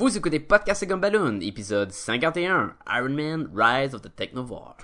Vous écoutez Podcast et Gumballoon, épisode 51, Iron Man Rise of the Technovore.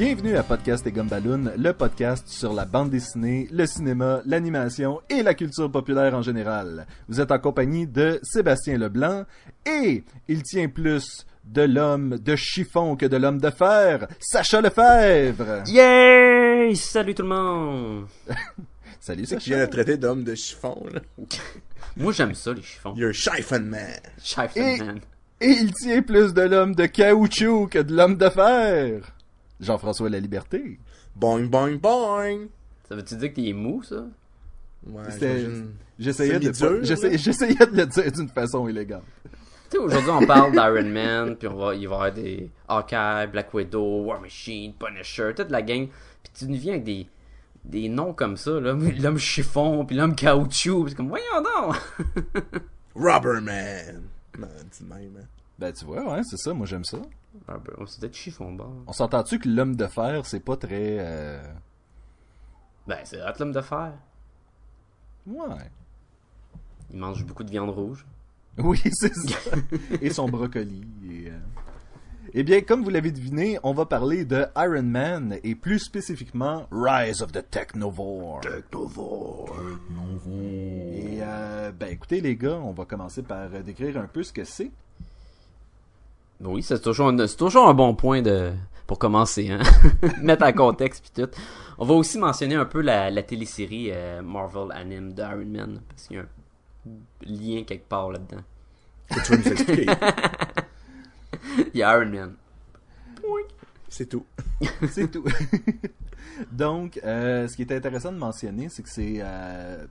Bienvenue à Podcast et Gumballoon, le podcast sur la bande dessinée, le cinéma, l'animation et la culture populaire en général. Vous êtes en compagnie de Sébastien Leblanc et il tient plus de l'homme de chiffon que de l'homme de fer, Sacha Lefebvre. Yay! Salut tout le monde! Salut Sacha. viens de traiter d'homme de chiffon, là? Moi j'aime ça les chiffons. You're chiffon man. Chiffon Et- man. Et il tient plus de l'homme de caoutchouc que de l'homme de fer. Jean-François La Liberté. Boing, boing, boing. Ça veut-tu dire que t'es mou ça? Ouais. J'essayais de, pas- de le dire d'une façon élégante. Tu sais, aujourd'hui on parle d'Iron Man, puis on va, il va y avoir des Hawkeye, Black Widow, War Machine, Punisher, toute la gang. Puis tu nous viens avec des, des noms comme ça, là. L'homme chiffon, puis l'homme caoutchouc. Puis c'est comme, voyons donc! Rubber man. Non, dis même, hein. Ben tu vois, ouais, c'est ça, moi j'aime ça. Ah ben, c'est peut-être chiffon. On s'entend-tu que l'homme de fer, c'est pas très... euh, Ben, c'est hot l'homme de fer. Ouais. Il mange beaucoup de viande rouge. Oui, c'est ça. et son brocoli. Et, euh, Eh bien, comme vous l'avez deviné, on va parler de Iron Man et plus spécifiquement Rise of the Technovore. Technovore. Et euh, ben écoutez les gars, on va commencer par décrire un peu ce que c'est. Oui, c'est toujours, un- c'est toujours un bon point de pour commencer, hein. Mettre en contexte puis tout. On va aussi mentionner un peu la, la télésérie euh, Marvel Anime de Iron Man parce qu'il y a un lien quelque part là-dedans. Que tu vas nous expliquer. Il y a Iron Man. C'est tout. C'est tout. Donc, euh, ce qui est intéressant de mentionner, c'est que c'est euh,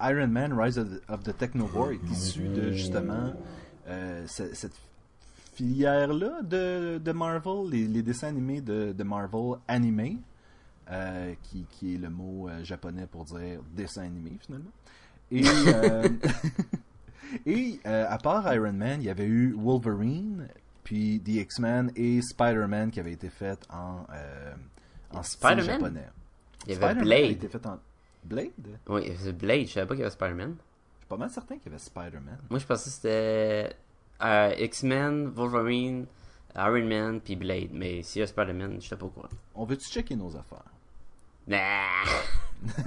Iron Man Rise of the, of the Technovore est issu de justement euh, ce- cette filière-là de, de Marvel, les, les dessins animés de, de Marvel animés, euh, qui, qui est le mot euh, japonais pour dire dessin animé finalement. Et, euh, et à part Iron Man, il y avait eu Wolverine, puis The X-Men et Spider-Man qui avaient été faits en, en style japonais. Il y avait Blade. a été fait en Blade? Je Oui, il y avait Blade. Je savais pas qu'il y avait Spider-Man. suis pas mal certain qu'il y avait Spider-Man. Moi, je pensais que c'était euh, X-Men, Wolverine, Iron Man puis Blade. Mais s'il y a Spider-Man, je sais pas courant. On veut-tu checker nos affaires? Nah.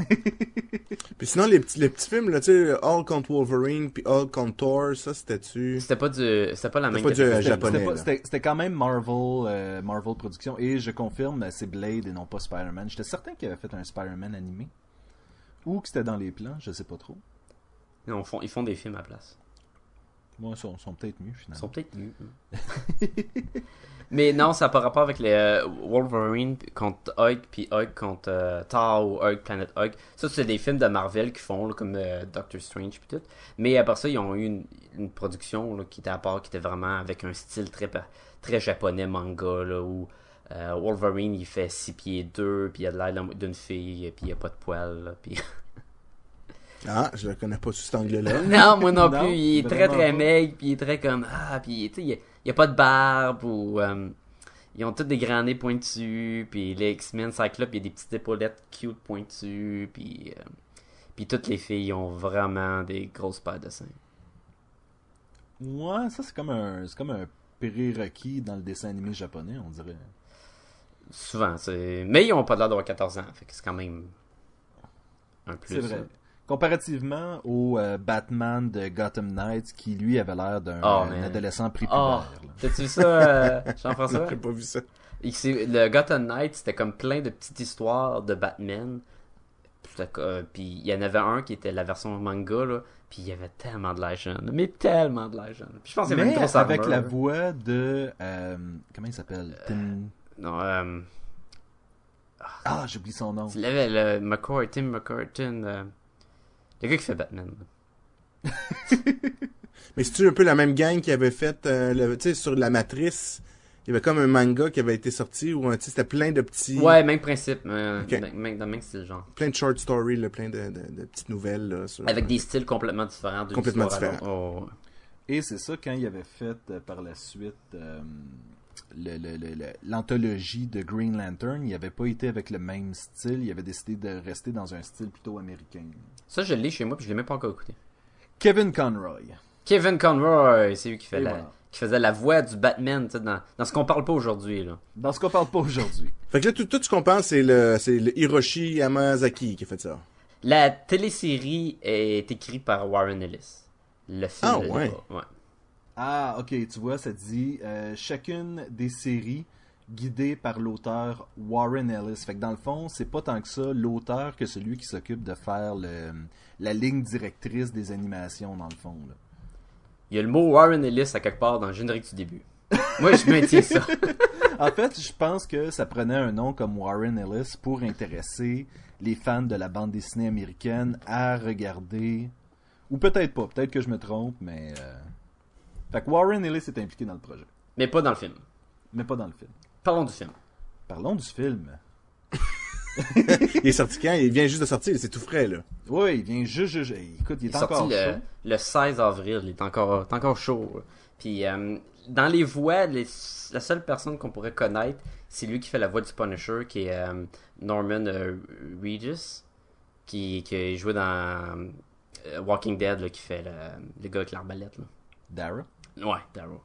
Puis sinon, les petits, les petits films, là, tu sais, All contre Wolverine, puis All contre Thor, ça, c'était-tu... C'était pas du, c'était pas la même pas du, euh, C'était- japonais, C'était, c'était- c'était quand même Marvel, euh, Marvel Productions. Et je confirme, c'est Blade et non pas Spider-Man. J'étais certain qu'il avait fait un Spider-Man animé. Ou que c'était dans les plans, je sais pas trop. Non, ils font, ils font des films à la place. Moi, sont, sont peut-être mieux finalement. sont peut-être mieux. Mais non, ça n'a pas rapport avec les euh, Wolverine contre Hulk, puis Hulk contre euh, Thor ou Hulk Planet Hulk. Ça, c'est des films de Marvel qui font, comme euh, Doctor Strange puis tout. Mais après ça, ils ont eu une, production qui était à part, qui était vraiment avec un style très, très japonais manga, là, où euh, Wolverine, il fait 6 pieds 2, puis il a de l'air d'un- d'une fille, puis il a pas de poils. Ah, je le connais pas sous cet angle-là. Non, moi non, Non, plus. Il est très très maigre, puis il est très comme ah, puis tu sais, il y a, pas de barbe ou euh, ils ont tous des grands nez pointus, puis les X-Men Cyclope, il y a des petites épaulettes cute pointues, puis euh, puis toutes les filles ont vraiment des grosses paires de seins. Ouais, ça c'est comme un, c'est comme un prérequis dans le dessin animé japonais, on dirait. Souvent, c'est mais ils ont pas l'air d'avoir 14 ans, fait que c'est quand même un plus. C'est vrai. Comparativement au euh, Batman de Gotham Knights qui lui avait l'air d'un Oh, un man. adolescent Oh, prépubère. là. t'as-tu vu ça, euh, Jean-François? J'ai pas vu ça. Le Gotham Knight, c'était comme plein de petites histoires de Batman. Euh, Puis il y en avait un qui était la version manga, là. Puis il y avait tellement de l'air jeune. Mais tellement de l'air jeune. Puis je pense qu'il y avait Mais une grosse avec armure. la voix de euh, comment il s'appelle? Tim... Non, euh, Ah, j'oublie son nom. tu l'avais, le McCoy, Tim McCourton. euh, le gars qui fait Batman. Mais c'est-tu un peu la même gang qui avait fait, euh, le- tu sais, sur la Matrice, Il y avait comme un manga qui avait été sorti où, tu sais, c'était plein de petits... Ouais, même principe, euh, Ok. même, dans le même style, genre. Plein de short stories, là, plein de, de, de petites nouvelles, là. sur- Avec des styles complètement différents. Complètement différents. Oh, Et c'est ça quand il avait fait euh, par la suite le- le- le- le- l'anthologie de Green Lantern, il avait pas été avec le même style, il avait décidé de rester dans un style plutôt américain. Ça, je l'ai chez moi, puis je l'ai même pas encore écouté. Kevin Conroy. Kevin Conroy, c'est lui qui, fait Et la, voilà. qui faisait la voix du Batman, tu sais, dans, dans ce qu'on parle pas aujourd'hui, là. Dans ce qu'on parle pas aujourd'hui. Fait que là, tout, tout ce qu'on pense, c'est le, c'est le Hiroshi Yamazaki qui a fait ça. La télésérie est écrite par Warren Ellis. Le film. Ah, ouais. pas. ouais. Ah, ok, tu vois, ça dit euh, chacune des séries guidées par l'auteur Warren Ellis. Fait que dans le fond, c'est pas tant que ça l'auteur que celui qui s'occupe de faire le, la ligne directrice des animations, dans le fond. là. Il y a le mot Warren Ellis à quelque part dans le générique du début. Moi, je maintiens ça. En fait, je pense que ça prenait un nom comme Warren Ellis pour intéresser les fans de la bande dessinée américaine à regarder. Ou peut-être pas, peut-être que je me trompe, mais. euh, Fait que Warren Ellis est impliqué dans le projet, Mais pas dans le film. mais pas dans le film. Parlons du film. Parlons du film. Il est sorti quand? Il vient juste de sortir, c'est tout frais, là. Oui, il vient juste, juste- écoute, il est, Il est encore sorti le, chaud. le 16 avril. Il est encore, est encore chaud. Puis, euh, dans les voix, les- la seule personne qu'on pourrait connaître, c'est lui qui fait la voix du Punisher, qui est euh, Norman euh, Regis, qui, qui joué dans euh, Walking Dead, là, qui fait le, le gars avec l'arbalète. là. Dara? Ouais, Darrow.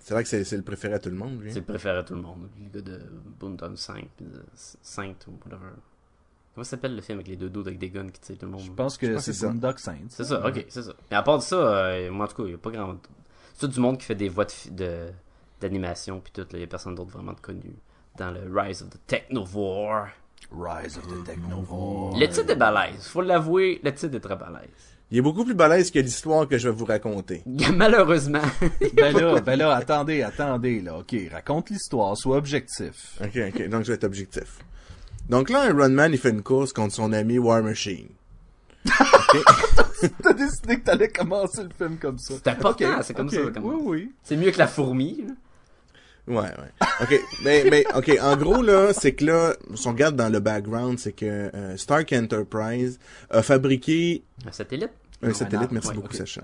C'est vrai que c'est c'est le préféré à tout le monde, lui. C'est le préféré de tout le monde. Le gars de Boondown 5, puis de Saint ou whatever. Comment s'appelle le film avec les deux dos avec des guns qui tirent tout le monde? Je pense que c'est. Boondock Saints. C'est ça, ok, c'est ça. Mais à part de ça, euh, moi en tout cas, il n'y a pas grand. C'est tout du monde qui fait des voix de- d'animation, puis tout, il n'y a personne d'autre vraiment de connu dans le Rise of the Technovore. Rise of the Technovore. Le titre est balèze, faut l'avouer, le titre est très balèze. Il est beaucoup plus balèze que l'histoire que je vais vous raconter. Malheureusement, ben là, ben là, attendez, attendez, là. Ok, raconte l'histoire, sois objectif. Ok, ok, donc je vais être objectif. Donc là, Iron Man, il fait une course contre son ami War Machine. T'as décidé que t'allais commencer le film comme ça. C'était pas Ok, tant, c'est comme ça, comme- Oui, oui. c'est mieux que la fourmi. là. Ouais, ouais. Ok, mais, mais, ok, en gros, là, c'est que là, si on regarde dans le background, c'est que euh, Stark Enterprise a fabriqué Un satellite. un Non, satellite, un merci beaucoup, Sacha.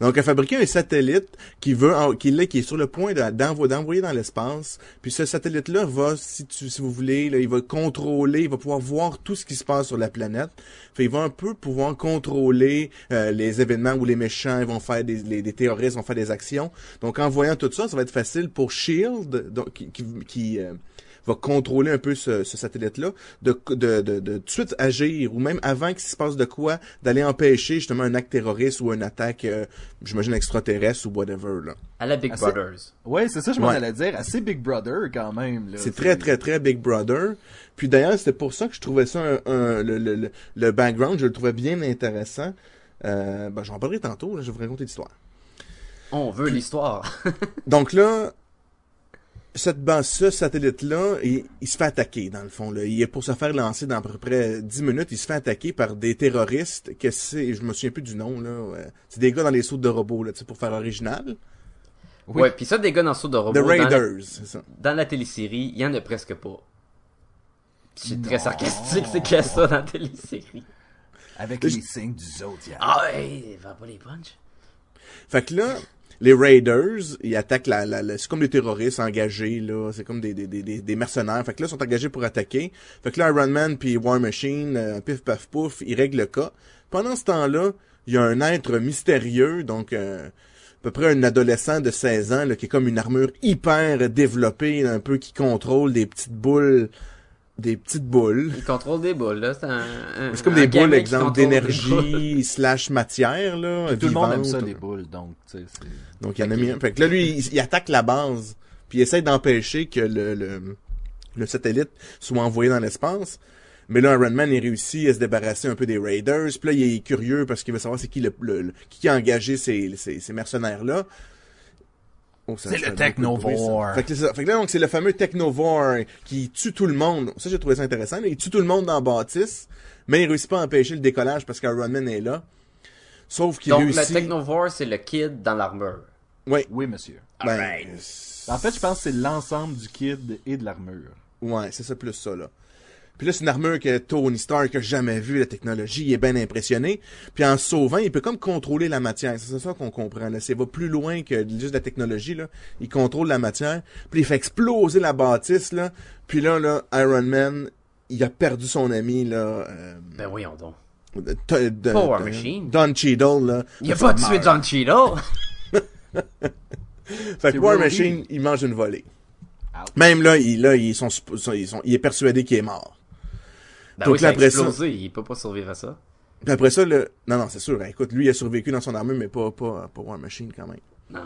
Donc, a fabriqué un satellite qui veut, qui, là, qui est sur le point de- d'envo- d'envoyer dans l'espace. Puis ce satellite-là va, si tu, si vous voulez, là, il va contrôler, il va pouvoir voir tout ce qui se passe sur la planète. Fait, il va un peu pouvoir contrôler euh, les événements où les méchants ils vont faire des, les, des terroristes vont faire des actions. Donc, en voyant tout ça, ça va être facile pour Shield, donc qui, qui, qui, euh, va contrôler un peu ce, ce satellite-là, de, de, de, de tout de suite agir, ou même avant qu'il se passe de quoi, d'aller empêcher justement un acte terroriste ou une attaque, euh, j'imagine, extraterrestre ou whatever. là. À la Big c'est- Brothers. Ouais, c'est ça, je m'en Ouais. allais dire. Assez Big Brother, quand même. C'est très, très, très Big Brother. Puis d'ailleurs, c'était pour ça que je trouvais ça, un, un- le, le, le, le background, je le trouvais bien intéressant. Euh, ben, j'en parlerai tantôt, là, je vais vous raconter l'histoire. On veut l'histoire. Donc là, cette base, ce satellite-là, il, il se fait attaquer, dans le fond. Là. Il est pour se faire lancer dans à peu près 10 minutes, il se fait attaquer par des terroristes, que c'est, je me souviens plus du nom, là. ouais. C'est des gars dans les sauts de robots, là, tu sais, pour faire original. Oui. Ouais, puis ça, des gars dans le saut de robot. The dans la- Raiders, c'est ça. dans la télésérie, il y en a presque pas. C'est très sarcastique, c'est que ça dans la télésérie. Avec les signes du Zodiac. Ah ouais, va pas les punch. Fait que là, les Raiders, ils attaquent la, la, la- c'est comme des terroristes engagés, là. C'est comme des, des, des, des- mercenaires. Fait que là, ils sont engagés pour attaquer. Fait que là, Iron Man puis War Machine, euh, pif paf pouf, ils règlent le cas. Pendant ce temps-là, il y a un être mystérieux, donc, euh, à peu près un adolescent de 16 ans, là, qui est comme une armure hyper développée, un peu qui contrôle des petites boules, des petites boules. Il contrôle des boules, là. C'est un, un- C'est comme un des boules, exemple, d'énergie slash matière, là. Tout le monde aime ça, les boules, donc, tu sais, c'est... Donc il y en a mis un. Fait que là, lui, il, il attaque la base. Puis il essaie d'empêcher que le, le, le satellite soit envoyé dans l'espace. Mais là, Iron Man, il réussit à se débarrasser un peu des Raiders. Puis là, il est curieux parce qu'il veut savoir c'est qui le, le- le- qui a engagé ces, ces, ces mercenaires-là. Oh, C'est le. Technovore. Fait que, c'est ça. Fait que là, donc, c'est le fameux Technovore qui tue tout le monde. Ça, j'ai trouvé ça intéressant. Il tue tout le monde dans la bâtisse, mais il réussit pas à empêcher le décollage parce qu'Iron Man est là. Sauf qu'il Donc, réussit... le Technovore, c'est le kid dans l'armure. Ouais. Oui, monsieur. Ben, Alright. En fait, je pense que c'est l'ensemble du kit et de l'armure. Ouais, c'est ça plus ça, là. Puis là, c'est une armure que Tony Stark a jamais vue, la technologie, il est bien impressionné. Puis en sauvant, il peut comme contrôler la matière. C'est ça qu'on comprend, là. C'est va plus loin que juste la technologie, là. Il contrôle la matière. Puis il fait exploser la bâtisse, là. Puis là, là, Iron Man, il a perdu son ami, là. euh, Ben voyons donc. de- de- de- Machine. Don Cheadle, là. Il a pas tué John Cheadle. Fait que War. Machine, il mange une volée. Même là, il, là, ils sont, supp- sont- ils sont, il est persuadé qu'il est mort. Ben Donc oui, là, après ça-. Il peut pas survivre à ça. Puis après ça, le, non, non, c'est sûr, hein, écoute, lui, il a survécu dans son armure, mais pas, pas, pas War Machine, quand même. Non.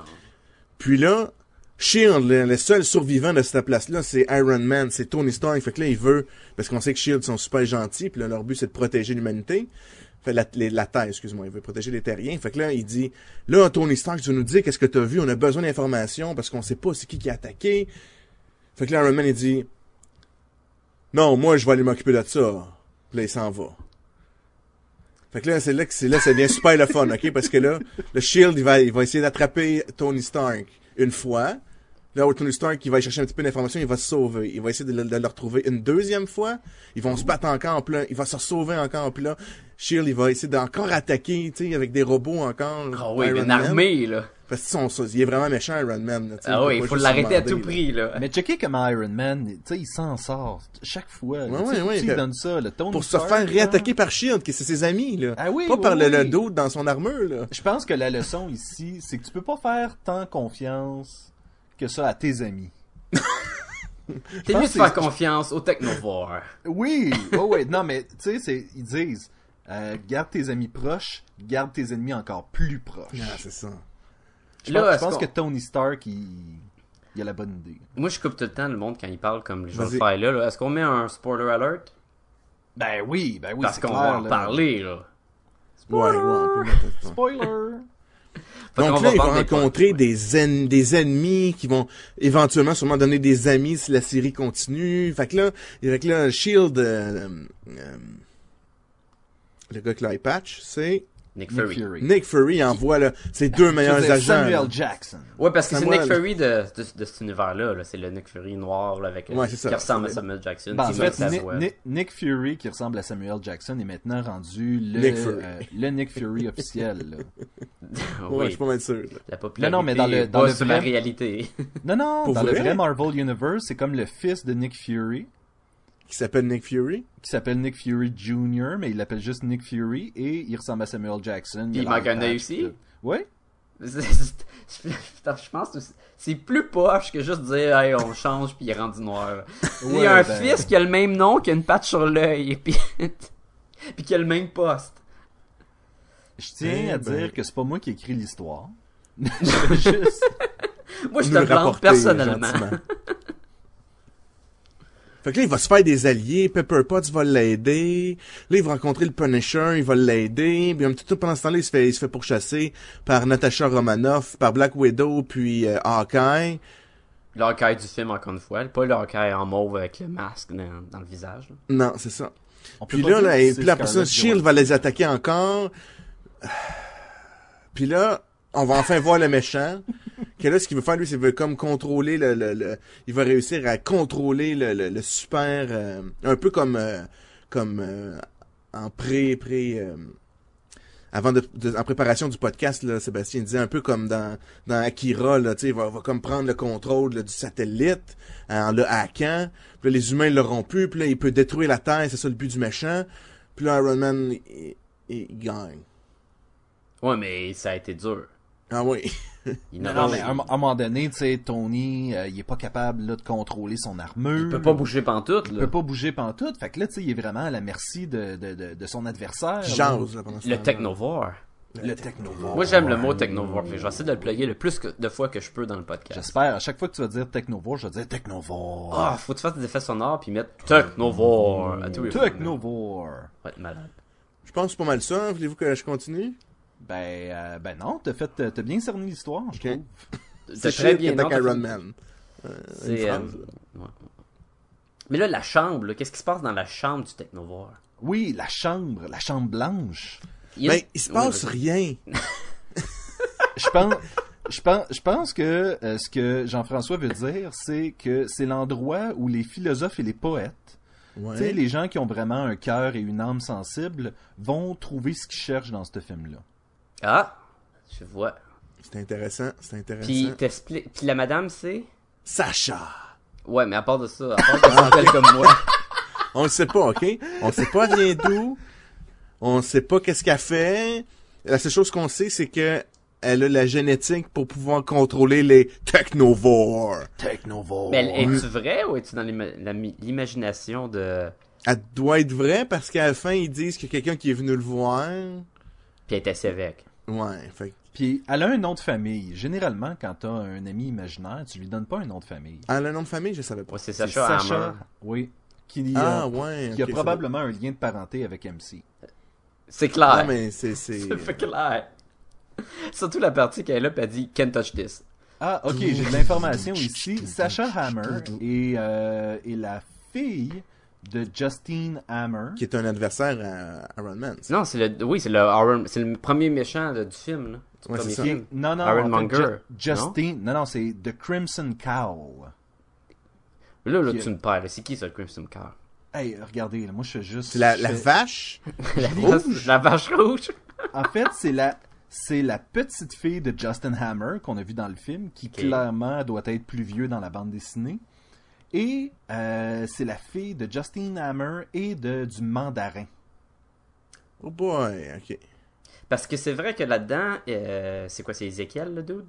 Puis là, Shield, le, seul survivant de cette place-là, c'est Iron Man, c'est Tony Stark. Fait que là, il veut, parce qu'on sait que Shield sont super gentils, puis là, leur but, c'est de protéger l'humanité. Fait la, les- la Terre, excuse-moi, il veut protéger les terriens. Fait que là, il dit, là, Tony Stark, tu veux nous dire qu'est-ce que t'as vu, on a besoin d'informations, parce qu'on sait pas c'est qui qui a attaqué. Fait que là, Iron Man, il dit, non, moi, je vais aller m'occuper de ça. Puis là, il s'en va. Fait que là, c'est là que c'est là, ça devient super le fun, ok? Parce que là, le Shield, il va, il va essayer d'attraper Tony Stark une fois. Là où Tony Stark, il va chercher un petit peu d'informations, il va se sauver. Il va essayer de le, de le retrouver une deuxième fois. Ils vont se battre encore, puis là, il va se sauver encore, puis là, Shield, il va essayer d'encore attaquer, tu sais, avec des robots encore. Ah oui, Iron une armée, là. Parce que son, il est vraiment méchant, Iron Man. Ah oui, il faut l'arrêter à tout là. prix, là. Mais checker comment Iron Man, tu sais, il s'en sort chaque fois. Ouais, ouais, ouais, il donne ça, le Tony Pour se faire réattaquer par Shield, que c'est ses amis, là. Ah oui, pas oui, par le, oui. le dos dans son armure, là. Je pense que la leçon ici, c'est que tu peux pas faire tant confiance que ça à tes amis. T'es mieux de faire confiance au technovore. Oui, oh ouais, non mais tu sais, ils disent, euh, garde tes amis proches, garde tes ennemis encore plus proches. Ah, c'est ça. Je Là, pense, je que Tony Stark, il, il a la bonne idée. Moi, je coupe tout le temps le monde quand il parle comme je vais le faire là. là. Est-ce qu'on met un spoiler alert? Ben oui, ben oui, Parce qu'on va en là. parler, là. Ouais, ouais, on peut mettre ça. Spoiler. Donc là, il va des rencontrer des, en- des ennemis qui vont éventuellement sûrement donner des amis si la série continue. Fait que là, que là Shield, euh, euh, le gars qui l'a patch, c'est Nick Nick Fury. Nick Fury envoie là, ses deux meilleurs dire, agents. Samuel là. Jackson. Ouais, parce que c'est. Nick Fury de, de, de cet univers-là. là. C'est le Nick Fury noir là, avec Ouais, ça. qui ressemble à C'est- Samuel Jackson. Ben, en fait, Nick, voix. Nick- Nick Fury, qui ressemble à Samuel Jackson, est maintenant rendu le, Nick Fury. euh, le Nick Fury officiel. oui, Ouais, je suis pas mal sûr. là. la popularité Non, non, mais dans le- dans pas le vrai- la réalité. Non, non, Pour dans le vrai Marvel Universe, c'est comme le fils de Nick Fury, Qui s'appelle Nick Fury. qui s'appelle Nick Fury Jr., mais il l'appelle juste Nick Fury, et il ressemble à Samuel Jackson. Il manque un œil aussi? Ouais. Putain, je pense que c'est- plus poche que juste dire hey, on change puis il est rendu noir. il y Ouais, a un ben- fils qui a le même nom, qui a une patte sur l'œil puis puis qui a le même poste. Je tiens Eh à ben. dire que c'est pas moi qui ai écrit l'histoire. juste... Moi je te le plante rapporter, personnellement. Fait que là, il va se faire des alliés, Pepper Potts va l'aider, là, il va rencontrer le Punisher, il va l'aider, puis un petit peu pendant ce temps-là, il se fait, il se fait pourchasser par Natasha Romanoff, par Black Widow, puis euh, Hawkeye. Le Hawkeye du film encore une fois, pas le Hawkeye en mauve avec le masque dans, dans le visage. là. Non, c'est ça. On Puis là, là, et puis là, après ça, Scarlett Shield va les attaquer encore. Puis là, on va enfin voir le méchant. Que là, ce qu'il veut faire, lui, c'est veut comme contrôler le, le, le- il va réussir à contrôler le, le, super, euh, un peu comme, euh, comme euh, en pré, pré, avant de, en préparation du podcast, là, Sébastien disait un peu comme dans, dans Akira, là, il va, va comme prendre le contrôle du satellite en le hackant. Puis là, les humains l'auront plus. Puis là, il peut détruire la Terre, c'est ça le but du méchant. Puis là, Iron Man, il- il gagne. Ouais, mais ça a été dur. Ah oui. Il Non, non, mais à un, à un moment donné, tu sais, Tony, euh, il est pas capable là, de contrôler son armure. il peut pas bouger pantoute Il là. peut pas bouger pantoute. Fait que là, tu sais, il est vraiment à la merci de, de, de, de son adversaire. Jase, là, pendant ce Le temps-là. technovore. Le technovore. Moi j'aime le mot technovore, puis je vais essayer de le plugger le plus que- de fois que je peux dans le podcast. J'espère, à chaque fois que tu vas dire technovore, je vais dire technovore. Ah, faut que tu fasses des effets sonores puis mettre technovore à tous les technovore. Va être malade. Je pense que c'est pas mal ça. hein. Voulez-vous que je continue? Ben, euh, ben non, t'as fait, t'as bien cerné l'histoire, je Ok. trouve. C'est C'est très bien. t'as Iron Man. C'est, euh, ouais. Mais là, la chambre, qu'est-ce qui se passe dans la chambre du technovore? Oui, la chambre, la chambre blanche. Il Ben, il se passe rien. Je pense, Je pense, je pense que euh, ce que Jean-François veut dire, c'est que c'est l'endroit où les philosophes et les poètes, Ouais. tu sais, les gens qui ont vraiment un cœur et une âme sensible, vont trouver ce qu'ils cherchent dans ce film-là. Ah, je vois. C'est intéressant, c'est intéressant. Puis t'expliques. Puis la madame, c'est? Sacha! Ouais, mais à part de ça, à part qu'elle s'appelle comme moi. On le sait pas, ok? On sait pas vient d'où. On sait pas qu'est-ce qu'elle fait. La seule chose qu'on sait, c'est que elle a la génétique pour pouvoir contrôler les technovores. Technovore. Mais es-tu vrai ou es-tu dans l'imagination de. Elle doit être vraie parce qu'à la fin, ils disent qu'il y a quelqu'un qui est venu le voir. Puis elle était sévère. Ouais, fait Puis elle a un nom de famille. Généralement, quand t'as un ami imaginaire, tu lui donnes pas un nom de famille. Ah, le nom de famille, je savais pas. Ouais, c'est Sacha Hammer. oui, qui, Ah, a, ouais. qui a ok, probablement un lien de parenté avec MC. C'est clair. Non, mais c'est, c'est... Clair. Surtout la partie qu'elle est là, elle dit Can't touch this. Ah, ok, j'ai de l'information ici. Sacha Hammer est, euh, est la fille de Justine Hammer. Qui est un adversaire à Iron Man. ça. Non, c'est le. Oui, c'est le Iron- C'est le premier méchant là, du film, là. Du Ouais, premier c'est ça. Qui est- film. non, non, Iron Monger, Ju- Justine, non, non, c'est The Crimson Cowl. Là, là, Qui- tu me perds. là. C'est qui ça, le Crimson Car? Hey, regardez, là, moi je suis juste. C'est la, la vache. La, Rouge? la vache rouge. En fait, c'est la, c'est la petite fille de Justin Hammer qu'on a vu dans le film, qui clairement doit être plus vieux dans la bande dessinée. Et euh, c'est la fille de Justine Hammer et de du mandarin. Oh boy, ok. Parce que c'est vrai que là-dedans, euh, c'est quoi, c'est Ezekiel, le dude?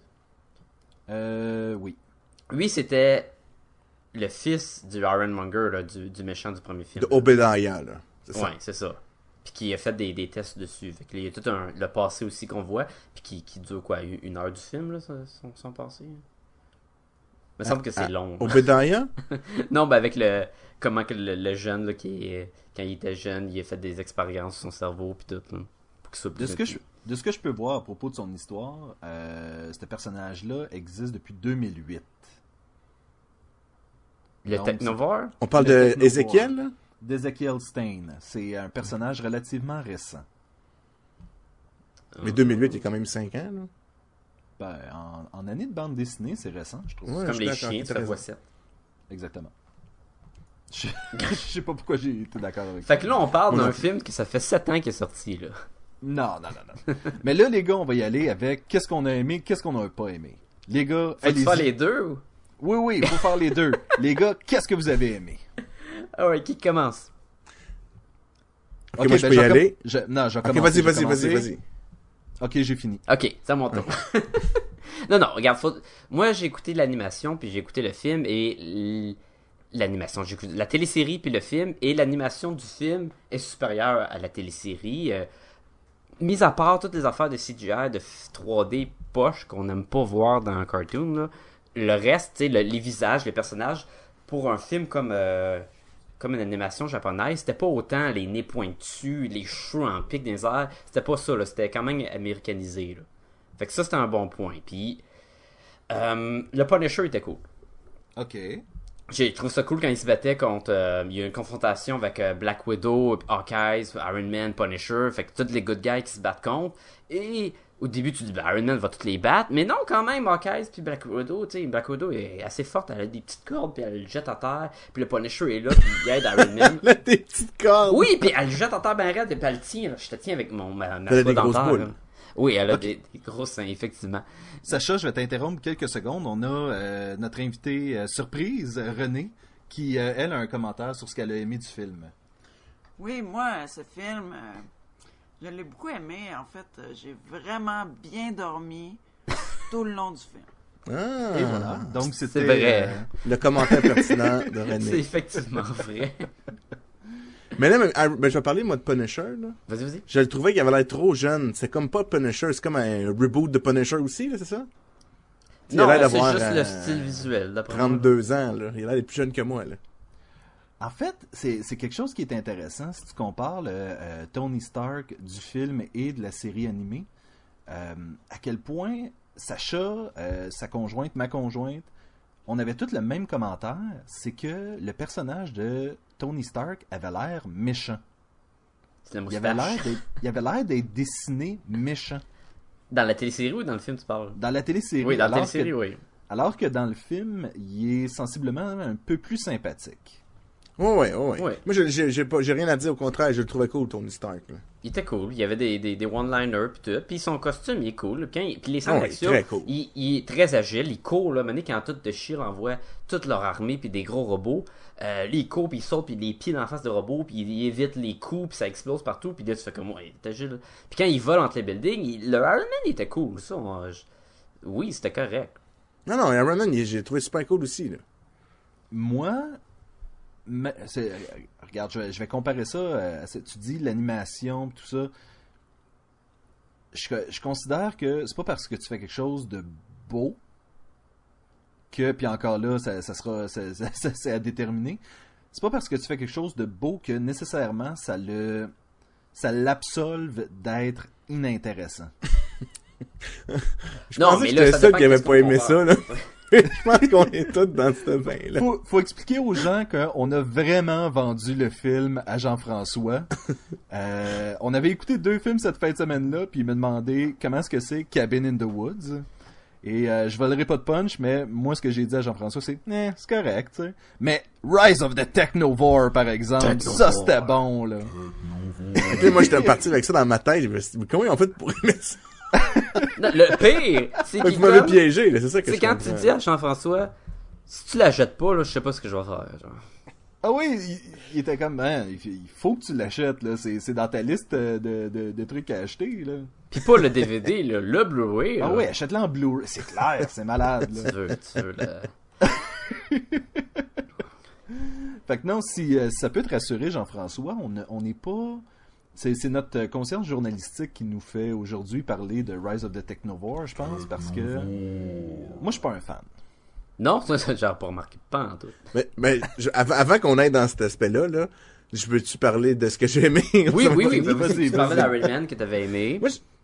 Euh, oui. Lui, c'était le fils du Ironmonger, là, du, du méchant du premier film. De Obadiah, là. C'est ça. Ouais, c'est ça. Puis qui a fait des, des tests dessus. Fait que, il y a tout un, le passé aussi qu'on voit, puis qui, qui dure quoi, une heure du film, là, son, son passé? Il me semble que c'est long. Obadiah? Non, ben avec le comment que le, le jeune là, qui est, quand il était jeune, il a fait des expériences sur son cerveau puis tout là, pour qu'il soit plus De ce, que je, de ce que je peux voir à propos de son histoire, euh, ce personnage-là existe depuis 2008. le donc, Technovore? On parle Le de. Ezekiel, là? D'Ezekiel Stein. C'est un personnage relativement récent. Mais 2008, il y a quand même 5 ans, là. Ben, en, en année de bande dessinée, c'est récent, je trouve. Ouais, comme je les chiens, raison. voix 7. Exactement. Je, je sais pas pourquoi j'ai été d'accord avec Fait que là on parle d'un film qui ça fait 7 ans qu'il est sorti là. Non, non, non, non. Mais là, les gars, on va y aller avec qu'est-ce qu'on a aimé, qu'est-ce qu'on n'a pas aimé. Les gars, Faut tu faire les deux ou? Oui, oui, il faut faire les deux. les gars, qu'est-ce que vous avez aimé? Ah ouais, qui commence? Ok, moi, je ben, peux y aller? je- non, je vais Ok, commencer, vas-y, vas-y, vas-y, vas-y. Ok, j'ai fini. Ok, c'est à mon tour. non, non, regarde, faut- moi j'ai écouté l'animation, puis j'ai écouté le film, et l'animation, j'ai écouté la télésérie, puis le film, et l'animation du film est supérieure à la télésérie. euh, mis à part toutes les affaires de CGI, de f- 3D poche qu'on n'aime pas voir dans un cartoon, là, le reste, le- les visages, les personnages, pour un film comme... euh, comme une animation japonaise, c'était pas autant les nez pointus, les cheveux en pic les airs, c'était pas ça, là, c'était quand même américanisé. Là. Fait que ça, c'était un bon point. Puis, euh, le Punisher était cool. Ok. J'ai trouvé ça cool quand il se battait contre. euh, il y a une confrontation avec euh, Black Widow, Hawkeye, Iron Man, Punisher. Fait que tous les good guys qui se battent contre. Et au début, tu dis, ben, Iron Man va tous les battre. Mais non, quand même, Hawkeye puis Black Widow, tu sais, Black Widow est assez forte. Elle a des petites cordes, puis elle le jette à terre. Puis le Punisher est là, puis il aide Iron Man. Là, des petites cordes. Oui, puis elle le jette en terre ben raide, puis elle le tient. là. Je te tiens avec mon, ma, ma Elle a des grosses dentaire, boules. là. Oui, elle a des, des grosses seins, effectivement. Sacha, je vais t'interrompre quelques secondes. On a euh, notre invité euh, surprise, René, qui, euh, elle, a un commentaire sur ce qu'elle a aimé du film. Oui, moi, ce film, euh, je l'ai beaucoup aimé. En fait, euh, j'ai vraiment bien dormi tout le long du film. Ah, Et voilà. Donc, c'était... vrai. euh, Le commentaire pertinent de C'est René. effectivement vrai. Mais là, mais, ah, ben, je vais parler, moi, de Punisher, là. Vas-y, vas-y. Je le trouvais qu'il avait l'air trop jeune. C'est comme pas Punisher, c'est comme un reboot de Punisher aussi, là, c'est ça? Il a Non, c'est juste euh, le style visuel, d'après moi. 32 ans, là. Il a l'air d'être plus jeune que moi, là. En fait, c'est quelque chose qui est intéressant si tu compares le, euh, Tony Stark du film et de la série animée. euh, à quel point Sacha, euh, sa conjointe, ma conjointe, on avait tous le même commentaire, c'est que le personnage de Tony Stark avait l'air méchant. Il avait l'air d'être- dessiné méchant. Dans la télésérie ou dans le film, tu parles? Dans la télésérie. Oui, dans la alors télésérie, que, oui. alors que dans le film, il est sensiblement un peu plus sympathique. Ouais, ouais, ouais. Ouais. Moi, j'ai- pas- j'ai rien à dire. Au contraire, je le trouvais cool, Tony Stark. là. Il était cool. Il y avait des, des, des one-liners pis tout. Puis son costume, il est cool. Puis, quand il- puis les scènes d'action, très cool. il, il est très agile. Il court, là. Maintenant, quand tout de Shield envoie toute leur armée puis des gros robots, euh, lui, il court puis il saute puis les pieds dans la face de robots puis il évite les coups puis ça explose partout. Puis là, tu fais comme, ouais, il est agile. Puis quand il vole entre les buildings, il- le Iron Man, il était cool. Ça, moi, je- Oui, c'était correct. Non, non, Iron Man, il- j'ai trouvé super cool aussi. Là. Moi, mais- c'est- regarde, je vais, je vais comparer ça. euh, à ce- tu dis l'animation, tout ça. Je, je considère que c'est pas parce que tu fais quelque chose de beau que, puis encore là, ça, ça sera, ça- ça- ça- c'est à déterminer. C'est pas parce que tu fais quelque chose de beau que nécessairement ça le, ça l'absolve d'être inintéressant. Je Non, pensais mais que là, j'étais ça qui avait pas aimé ça. Là. Je pense qu'on est tous dans ce bain-là. faut, faut expliquer aux gens qu'on a vraiment vendu le film à Jean-François. Euh, on avait écouté deux films cette fin de semaine-là, puis il m'a demandé comment est-ce que c'est Cabin in the Woods. Et euh, je volerai pas de punch, mais moi ce que j'ai dit à Jean-François, c'est eh, c'est correct. Mais Rise of the Technovore, par exemple, Technovore. ça c'était bon, là. Moi, j'étais parti avec ça dans ma tête. Je me suis dit, comment ils ont fait pour aimer ça? Non, le pire, c'est que qu'il vous m'avez piégé, là. C'est ça que C'est quand tu dis à Jean-François, si tu la jettes pas, là, je sais pas ce que je vais faire. genre. Ah oui, il, il était comme, Ben, il faut que tu l'achètes, là. C'est c'est dans ta liste de, de, de trucs à acheter, là. Pis pas le DVD, là, le Blu-ray. Ah oui, achète-le en Blu-ray. C'est clair, c'est malade, là. Tu veux, tu veux le... Fait que non, si, euh, si ça peut te rassurer, Jean-François, on n'est pas. C'est notre euh, conscience journalistique qui nous fait aujourd'hui parler de Rise of the Technovore, je pense, parce que moi, je suis pas un fan. Non, ça, ça, j'ai pas remarqué. Pas en tout. Mais, mais je- avant, avant qu'on aille dans cet aspect-là, là, je peux-tu parler de ce que j'ai aimé? Oui, oui, oui. oui, vas-y, Tu parlais d'Iron Man que t'avais aimé.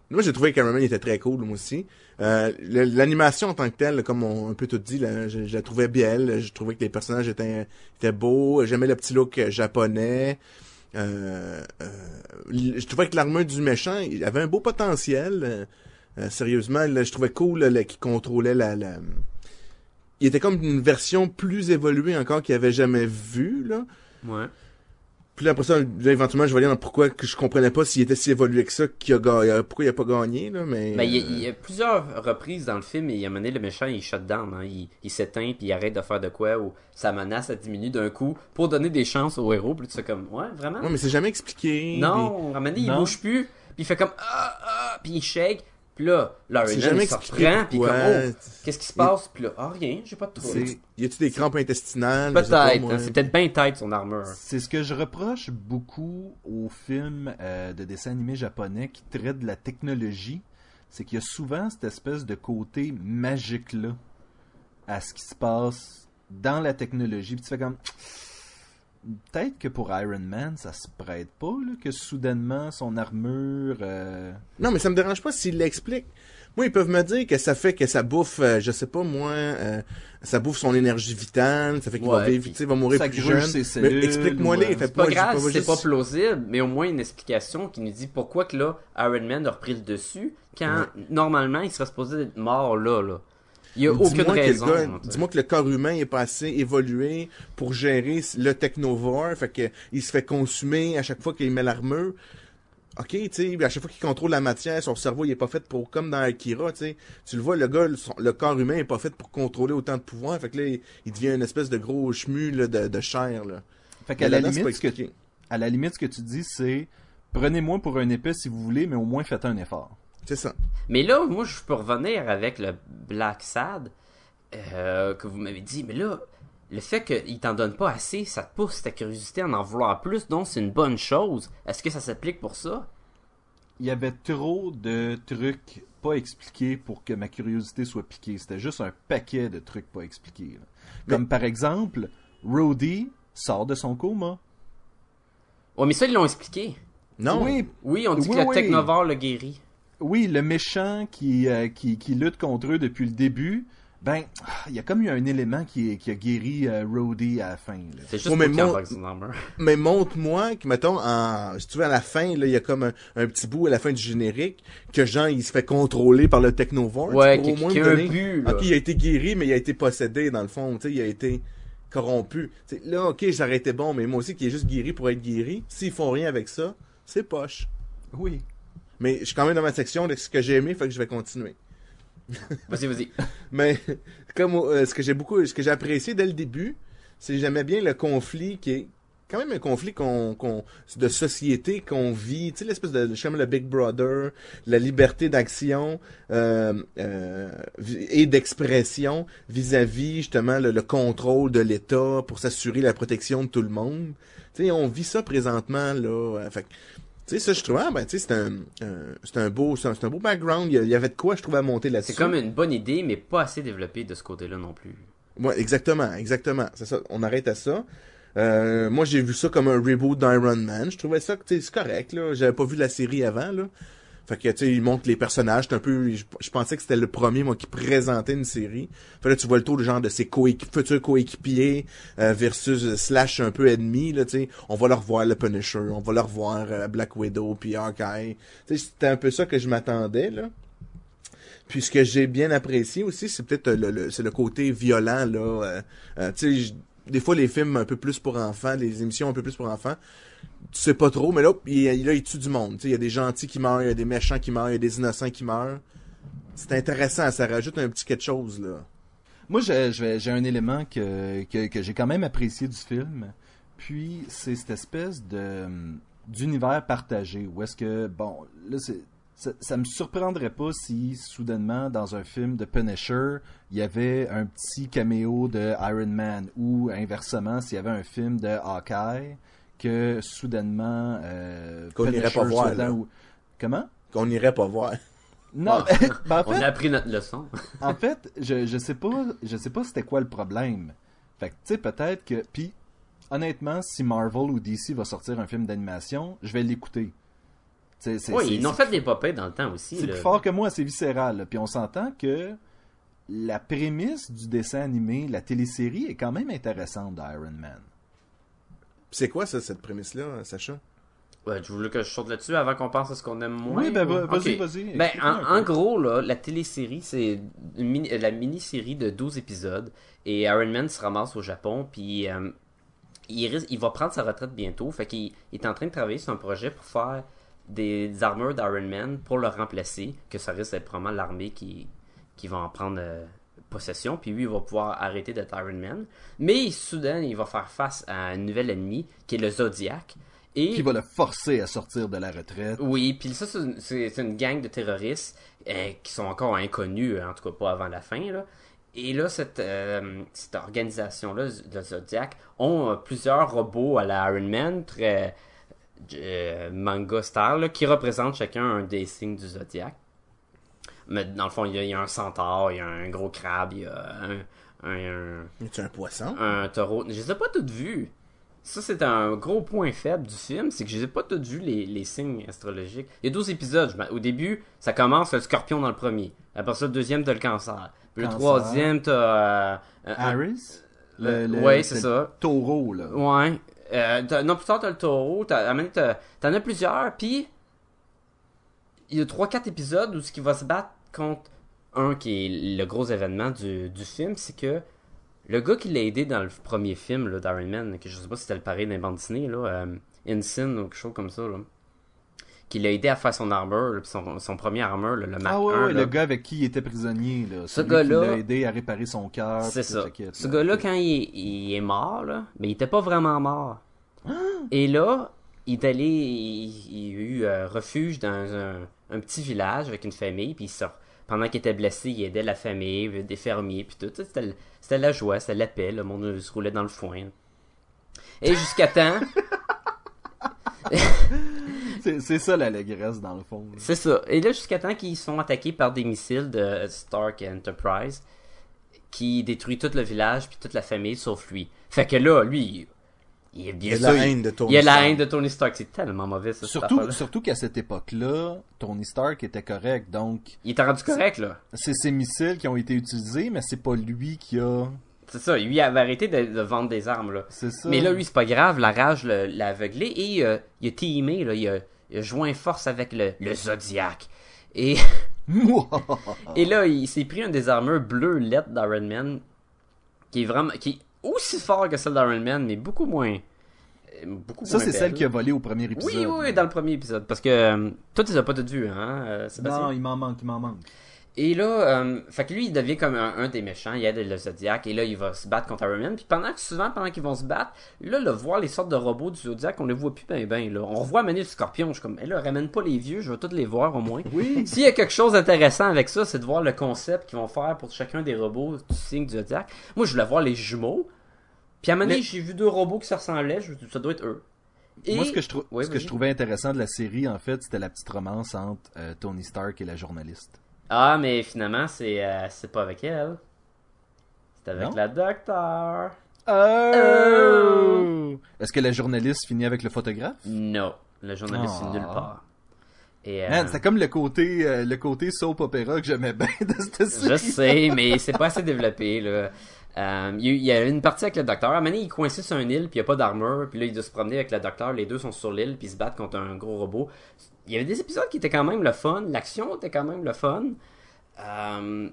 Moi, j'ai trouvé que Cameraman était très cool, moi aussi. Euh, L'animation en tant que telle, comme on, un peu tout dit, là, je, je la trouvais belle. Je trouvais que les personnages étaient, étaient beaux. J'aimais le petit look euh, japonais. Euh, euh, je trouvais que l'armure du méchant, il avait un beau potentiel. Euh, euh, sérieusement, là, je trouvais cool qu'il contrôlait la, la... Il était comme une version plus évoluée encore qu'il avait jamais vue, là. Ouais. Puis là, après ça, là, éventuellement, je vais aller dans pourquoi que je comprenais pas s'il était si évolué que ça, qu'il a gagné, pourquoi il a pas gagné, là, mais... Ben, il, y a, euh, il y a plusieurs reprises dans le film et il a mené le méchant, il shut down, hein. il, il s'éteint puis il arrête de faire de quoi ou sa menace elle diminue d'un coup pour donner des chances au héros. Puis tu fais comme, ouais, vraiment? Ouais, mais c'est jamais expliqué. non, à un moment donné, il Non. bouge plus, puis il fait comme, ah, ah, puis il shake, puis là, Larry il se reprend, puis comme, oh, qu'est-ce qui se passe? Puis là, ah, rien, j'ai pas de trouble. Y a-tu des crampes intestinales? Peut-être, hein, c'est peut-être bien tête son armure. C'est ce que je reproche beaucoup aux films euh, de dessins animés japonais qui traitent de la technologie. C'est qu'il y a souvent cette espèce de côté magique-là à ce qui se passe dans la technologie. Puis tu fais comme. Peut-être que pour Iron Man, ça se prête pas, là, que soudainement son armure. euh, Non, mais ça me dérange pas s'il l'explique. Moi, ils peuvent me dire que ça fait que ça bouffe, euh, je sais pas moi, euh, ça bouffe son énergie vitale, ça fait qu'il va vivre, il mourir ça plus jeune. explique-moi les, C'est pas grave, c'est juste- pas plausible, mais au moins une explication qui nous dit pourquoi que là, Iron Man a repris le dessus, quand normalement il serait supposé être mort là, là. Il y a Dis-moi aucune que le raison. Dis-moi que le corps humain est pas assez évolué pour gérer le technovore, fait que il se fait consumer à chaque fois qu'il met l'armure. Ok, tu sais, à chaque fois qu'il contrôle la matière, son cerveau il est pas fait pour, comme dans Akira, tu sais. Tu le vois, le gars, le, son- le corps humain est pas fait pour contrôler autant de pouvoir, fait que là, il, il devient une espèce de gros chemu là, de, de chair, là. Fait qu'à la là-dedans, c'est pas limite, ce que, expliqué. à la limite, ce que tu dis, c'est prenez-moi pour un épée si vous voulez, mais au moins faites un effort. C'est ça. Mais là, moi, je peux revenir avec le Black Sad euh, que vous m'avez dit. Mais là, le fait qu'il t'en donne pas assez, ça te pousse ta curiosité à en vouloir plus, donc c'est une bonne chose. Est-ce que ça s'applique pour ça? il y avait trop de trucs pas expliqués pour que ma curiosité soit piquée. C'était juste un paquet de trucs pas expliqués. là. Comme par exemple, Rhodey sort de son coma. Ouais, mais ça, ils l'ont expliqué. Non. Oui, Oui, on dit Oui, que le oui. Technovore le guérit. Oui, le méchant qui, euh, qui, qui lutte contre eux depuis le début Ben, il y a comme eu un élément qui, qui a guéri euh, Rhodey à la fin. C'est juste Ouais, mais mon-. Mais montre-moi que, mettons, en, si tu veux, à la fin, là, il y a comme un, un petit bout à la fin du générique que Jean, il se fait contrôler par le Technovore. Ouais, qui, au moins qui me a un donner- but, là. Ok, il a été guéri, mais il a été possédé, dans le fond. Tu sais, il a été corrompu. Tu sais, là, ok, ça aurait été bon, mais moi aussi, qui est juste guéri pour être guéri, s'ils font rien avec ça, c'est poche. Oui. Mais je suis quand même dans ma section de ce que j'ai aimé, fait que je vais continuer. Vas-y, vas-y. Mais comme euh, ce que j'ai beaucoup, ce que j'ai apprécié dès le début, c'est que j'aimais bien le conflit qui est quand même un conflit qu'on, qu'on- de société qu'on vit, tu sais l'espèce de, je sais le Big Brother, la liberté d'action euh, euh, et d'expression vis-à-vis justement le, le contrôle de l'État pour s'assurer la protection de tout le monde. Tu sais, on vit ça présentement là. euh, fait que, tu sais, ça, je trouvais, ah, ben, tu sais, c'est un, un- c'est un beau, c'est un, beau background. Il y, avait de quoi, je trouvais, à monter là-dessus. C'est comme une bonne idée, mais pas assez développée de ce côté-là non plus. Ouais, exactement, exactement. C'est ça. On arrête à ça. Euh, moi, j'ai vu ça comme un reboot d'Iron Man. Je trouvais ça, tu sais, c'est correct, là. J'avais pas vu la série avant, là. Fait que, tu sais, il montre les personnages. Un peu, je, pensais que c'était le premier, moi, qui présentait une série. Fait là, tu vois le tour de genre de ses coéqui- futurs coéquipiers euh, versus euh, slash un peu ennemi, là, tu sais. On va leur voir le Punisher, on va leur voir euh, Black Widow, puis Hawkeye. Tu sais, c'était un peu ça que je m'attendais, là. Puis ce que j'ai bien apprécié aussi, c'est peut-être le, le- c'est le côté violent là. euh, tu sais, des fois les films un peu plus pour enfants, les émissions un peu plus pour enfants, tu sais pas trop, mais là, il, tue du monde. Il y a des gentils qui meurent, il y a des méchants qui meurent, il y a des innocents qui meurent. C'est intéressant, ça rajoute un petit quelque chose là. Moi, j'ai un élément que, que, que j'ai quand même apprécié du film. Puis, c'est cette espèce de d'univers partagé. Où est-ce que, bon, là, c'est. Ça, ça me surprendrait pas si, soudainement, dans un film de Punisher, il y avait un petit caméo de Iron Man. Ou, inversement, s'il y avait un film de Hawkeye, que, soudainement, euh, Qu'on irait Punisher pas voir, là. Comment? Qu'on irait pas voir. Non, Ah. ben, en On fait, a appris notre leçon. en fait, je, je sais pas, je sais pas c'était quoi le problème. Fait que, tu sais, peut-être que, puis, honnêtement, si Marvel ou DC va sortir un film d'animation, je vais l'écouter. C'est- Oui, c'est- ils ont c'est- fait des popées dans le temps aussi. C'est là. plus fort que moi, c'est viscéral. là. Puis on s'entend que la prémisse du dessin animé, la télésérie, est quand même intéressante d'Iron Man. C'est quoi ça, cette prémisse-là, Sacha? Ouais, tu voulais que je saute là-dessus avant qu'on pense à ce qu'on aime moins? Oui, ben, ou- vas-y, vas-y, Ben, en, gros, là, la télésérie, c'est une mini- la mini-série de 12 épisodes. Et Iron Man se ramasse au Japon, puis euh, il, risque- il va prendre sa retraite bientôt. Fait qu'il il est en train de travailler sur un projet pour faire des, armures d'Iron Man pour le remplacer. Que ça risque d'être probablement l'armée qui, qui va en prendre euh, possession. Puis lui, il va pouvoir arrêter d'être Iron Man. Mais soudain, il va faire face à un nouvel ennemi, qui est le Zodiac. Et... Qui va le forcer à sortir de la retraite. Oui, puis ça, c'est une, gang de terroristes euh, qui sont encore inconnus, en tout cas pas avant la fin. Là. Et là, cette, euh, cette organisation-là, le Zodiac, ont euh, plusieurs robots à la Iron Man, très euh, manga style, là, qui représentent chacun un des signes du Zodiac. Mais dans le fond, il y, a, il y a un centaure, il y a un gros crabe, il y a un, un- un- poisson? un taureau. Je les ai pas toutes vues. Ça, c'est un gros point faible du film, c'est que je les ai pas toutes vues, les, les signes astrologiques. Il y a 12 épisodes. Au début, ça commence, le scorpion dans le premier. Après ça, le deuxième, t'as le cancer. Puis le troisième, t'as... Euh, Harris? le- ouais, c'est ça. Taureau, là. Ouais. Euh, non, plus tard, t'as le taureau. T'as, t'en as plusieurs. Puis, il y a 3-4 épisodes où ce qui va se battre contre un qui est le gros événement du, du film, c'est que le gars qui l'a aidé dans le premier film d'Iron Man, que je sais pas si c'était le pareil d'un bande dessinée, là, euh, ou quelque chose comme ça, là, qui l'a aidé à faire son armure, son, son premier armure, le Mark Ah ouais, 1, ouais, là. le gars avec qui il était prisonnier, là. Ce gars-là- l'a aidé à réparer son cœur. C'est ça. Ce là. gars-là, quand il, il est mort, là, mais il était pas vraiment mort. Et là, il est allé, il, il a eu euh, refuge dans un, un petit village avec une famille, puis il sort. Pendant qu'il était blessé, il aidait la famille, des fermiers, puis tout. C'était la joie, c'était la paix, le monde se roulait dans le foin. Et jusqu'à temps, C'est c'est ça l'allégresse, dans le fond. c'est ça. Et là, jusqu'à temps qu'ils sont attaqués par des missiles de Stark Enterprise qui détruit tout le village puis toute la famille sauf lui. Fait que là, lui, Il y a Il y a la il- haine de Tony il y a la Stark. haine de Tony Stark, c'est tellement mauvais ça. Surtout, surtout qu'à cette époque-là, Tony Stark était correct, donc Il était rendu correct là. c'est ses missiles qui ont été utilisés, mais c'est pas lui qui a. C'est ça, lui il avait arrêté de, de vendre des armes là. C'est ça. Mais là, lui, c'est pas grave, la rage le- l'a aveuglé et euh, il a teamé, là, il, a, il a joint force avec le, le Zodiac. Et, et là, il s'est pris un des armures bleues lettres d'Iron Man qui est vraiment qui est aussi fort que celle d'Iron Man, mais beaucoup moins. euh, Beaucoup ça, c'est celle qui a volé au premier épisode. Oui, oui, oui, dans le premier épisode. Parce que euh, toi, tu les as pas toutes vues, hein, euh, Sébastien? Non, il m'en manque, il m'en manque. Et là, euh, fait que lui, il devient comme un, un des méchants, il aide le Zodiac, et là, il va se battre contre Iron Man. Puis pendant que, souvent, pendant qu'ils vont se battre, là, le voir les sortes de robots du Zodiac, on les voit plus ben ben, là. On revoit mener le Scorpion, je suis comme, eh là, ramène pas les vieux, je vais tous les voir au moins. Oui. S'il y a quelque chose d'intéressant avec ça, c'est de voir le concept qu'ils vont faire pour chacun des robots du signe du Zodiac. Moi, je voulais voir les jumeaux. Puis à un moment donné, Mais- j'ai vu deux robots qui se ressemblaient, je ça doit être eux. Et... Moi, ce que je, trou- Ouais, ce que vas-y. je trouvais intéressant de la série, en fait, c'était la petite romance entre euh, Tony Stark et la journaliste. Ah, mais finalement, c'est euh, c'est pas avec elle. C'est avec Non? la docteur. Oh! Est-ce que la journaliste finit avec le photographe? Non, le journaliste Ah. est nulle part. Et, euh, Man, c'était comme le côté, euh, le côté soap opéra que j'aimais bien de cette série. je sais, mais c'est pas assez développé là. Euh, il y a- il y a une partie avec le docteur. À un moment donné, il est coincé sur une île, puis il n'y a pas d'armure. Puis là, il doit se promener avec le docteur. Les deux sont sur l'île, puis ils se battent contre un gros robot. Il y avait des épisodes qui étaient quand même le fun. L'action était quand même le fun. Euh,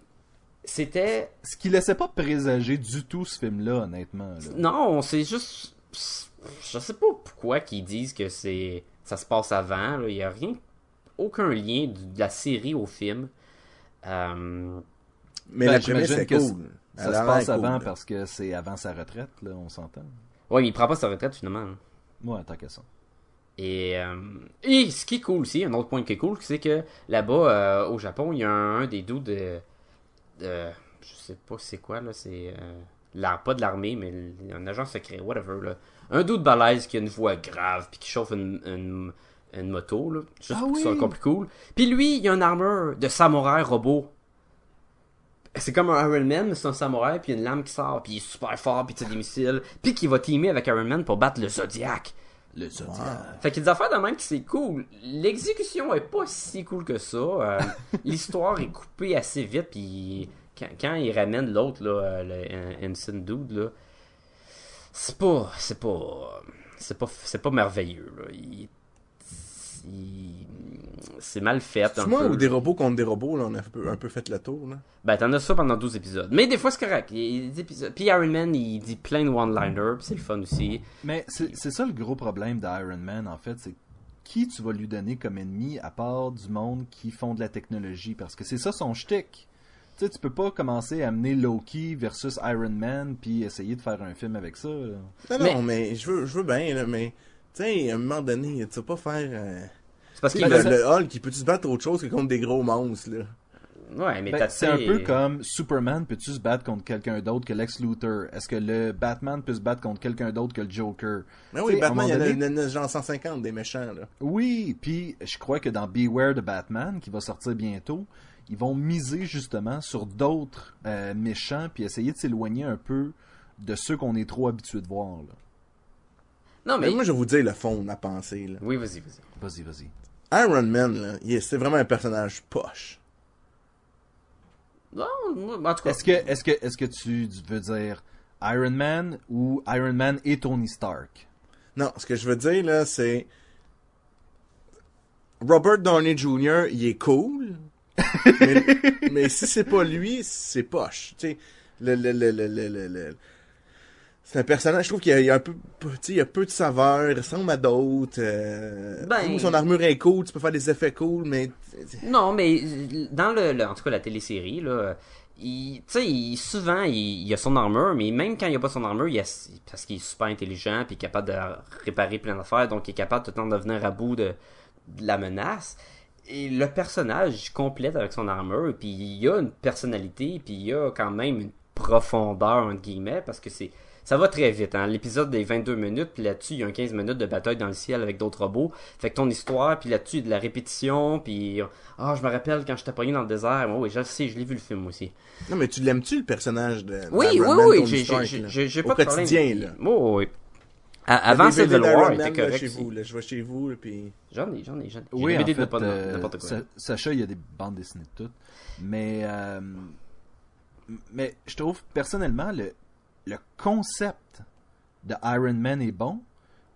C'était... Ce qui laissait pas présager du tout ce film-là, honnêtement. là. Non, c'est juste... Je sais pas pourquoi qu'ils disent que c'est ça se passe avant. là. Il y a rien... Aucun lien de la série au film. Euh, Mais Ben, la j'imagine prémisse est que cool. Ça se passe cool, avant là. parce que c'est avant sa retraite, là, on s'entend. Ouais, mais il prend pas sa retraite finalement. hein. Moi, tant que ça. Et, euh, et ce qui est cool aussi, un autre point qui est cool, c'est que là-bas, euh, au Japon, il y a un, un des doux de, de- Je sais pas c'est quoi, là. C'est. euh, pas de l'armée, mais un agent secret, whatever, là. Un doux de balèze qui a une voix grave, puis qui chauffe une, une, une moto, là. Juste Ah pour que ce oui! soit encore plus cool. Puis lui, il a une armure de samouraï robot. C'est comme un Iron Man, mais c'est un samouraï, puis y une lame qui sort, puis il est super fort, puis il tire des missiles. Puis qu'il va teamer avec Iron Man pour battre le Zodiac. Le Zodiac. Fait qu'il y a des affaires de même qui c'est cool. L'exécution est pas si cool que ça. Euh, L'histoire est coupée assez vite, puis quand, quand il ramène l'autre, là, euh, le euh, Ensign Dude, là, c'est pas, c'est pas, c'est pas, c'est pas merveilleux, là. Il- il- c'est mal fait. C'est moi peu. ou des robots contre des robots, là, on a un peu, un peu fait le tour, là. Ben, t'en as ça pendant 12 épisodes. Mais des fois, c'est correct. Il épisodes. Puis Iron Man, il dit plein de one-liners, puis c'est le fun aussi. Mais c'est c'est ça le gros problème d'Iron Man, en fait, c'est qui tu vas lui donner comme ennemi à part du monde qui font de la technologie, parce que c'est ça son shtick. Tu sais, tu peux pas commencer à amener Loki versus Iron Man puis essayer de faire un film avec ça. là. Non, Mais- non, mais je veux, je veux bien, là, mais, tu sais, à un moment donné, tu vas pas faire, euh, C'est parce qu'il le, ça. le Hulk, il peut-tu se battre autre chose que contre des gros monstres, là? Ouais, mais Ben, t'as c'est un peu comme Superman peut-tu se battre contre quelqu'un d'autre que Lex Luthor? Est-ce que le Batman peut se battre contre quelqu'un d'autre que le Joker? Mais Tu oui, sais, à un Batman, il y en a, a genre 150 des méchants, là. Oui, puis je crois que dans Beware de Batman, qui va sortir bientôt, ils vont miser justement sur d'autres euh, méchants, puis essayer de s'éloigner un peu de ceux qu'on est trop habitué de voir. Là. Non, Mais mais. moi, je vais vous dire le fond de ma pensée, là. Oui, vas-y, vas-y. Vas-y, vas-y. Iron Man, est- c'est vraiment un personnage poche. Non, en tout cas. Est-ce que, est-ce que, est-ce que tu veux dire Iron Man ou Iron Man et Tony Stark? Non, ce que je veux dire, là, c'est... Robert Downey Jr., il est cool, mais, mais si c'est pas lui, c'est poche. Tu sais, le, le, le, le, le, le- le- C'est un personnage, je trouve qu'il y a, il y a un peu, tu sais, il y a peu de saveur, il ressemble à d'autres. euh, Ben- son armure est cool, tu peux faire des effets cool, mais... Non, mais dans le, le- en tout cas la télésérie là, il, tu sais, il- souvent il, il a son armure, mais même quand il a pas son armure, il a, parce qu'il est super intelligent puis capable de réparer plein d'affaires, donc il est capable tout le temps de venir à bout de, de la menace. Et le personnage complète avec son armure, puis il a une personnalité, puis il a quand même une profondeur entre guillemets, parce que c'est ça va très vite, hein. L'épisode des 22 minutes, puis là-dessus, il y a un 15 minutes de bataille dans le ciel avec d'autres robots. Fait que ton histoire, puis là-dessus, il y a de la répétition, puis... Ah, je me rappelle quand j'étais pogné dans le désert. Moi, oui, je le sais, je l'ai vu le film aussi. Non, mais tu l'aimes-tu, le personnage de... Oui, oui, Man, oui, j'ai- j'ai Au pas de problème. quotidien, là. Oh, oui. À- avant Civil War, était là, chez vous, là? Je vais chez vous, puis... J'en ai, j'en ai, j'en ai. Oui, J'ai en fait, euh, n'importe quoi. Sa- Sacha, il y a des bandes dessinées de toutes. Mais, euh, mais je trouve personnellement le, le concept de Iron Man est bon.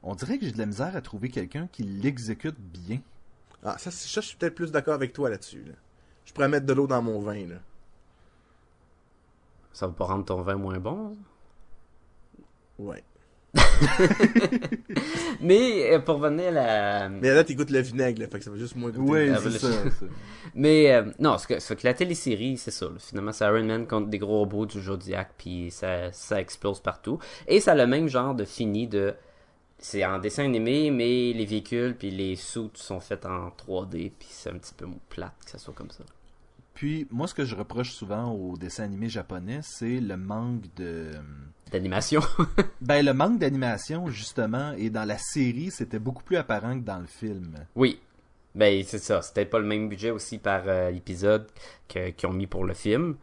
On dirait que j'ai de la misère à trouver quelqu'un qui l'exécute bien. Ah, ça, c'est- ça, je suis peut-être plus d'accord avec toi là-dessus, là. Je pourrais mettre de l'eau dans mon vin, là. Ça va pas rendre ton vin moins bon? Ouais. Mais euh, pour revenir à la... Mais là, t'écoutes le vinaigre, là, fait que ça va juste moins goûter. Oui, Ah, c'est ça. ça. Mais euh, non, ce que, ce que la télésérie, c'est ça. là. Finalement, c'est Iron Man contre des gros robots du Zodiac, puis ça, ça explose partout. Et ça a le même genre de fini de... C'est en dessin animé, mais les véhicules puis les suits sont faits en 3D, puis c'est un petit peu plate que ça soit comme ça. Puis, moi, ce que je reproche souvent aux dessins animés japonais, c'est le manque de... D'animation. Ben, le manque d'animation, justement, et dans la série, c'était beaucoup plus apparent que dans le film. oui. Ben, c'est ça. C'était pas le même budget aussi par euh, épisode que- qu'ils ont mis pour le film.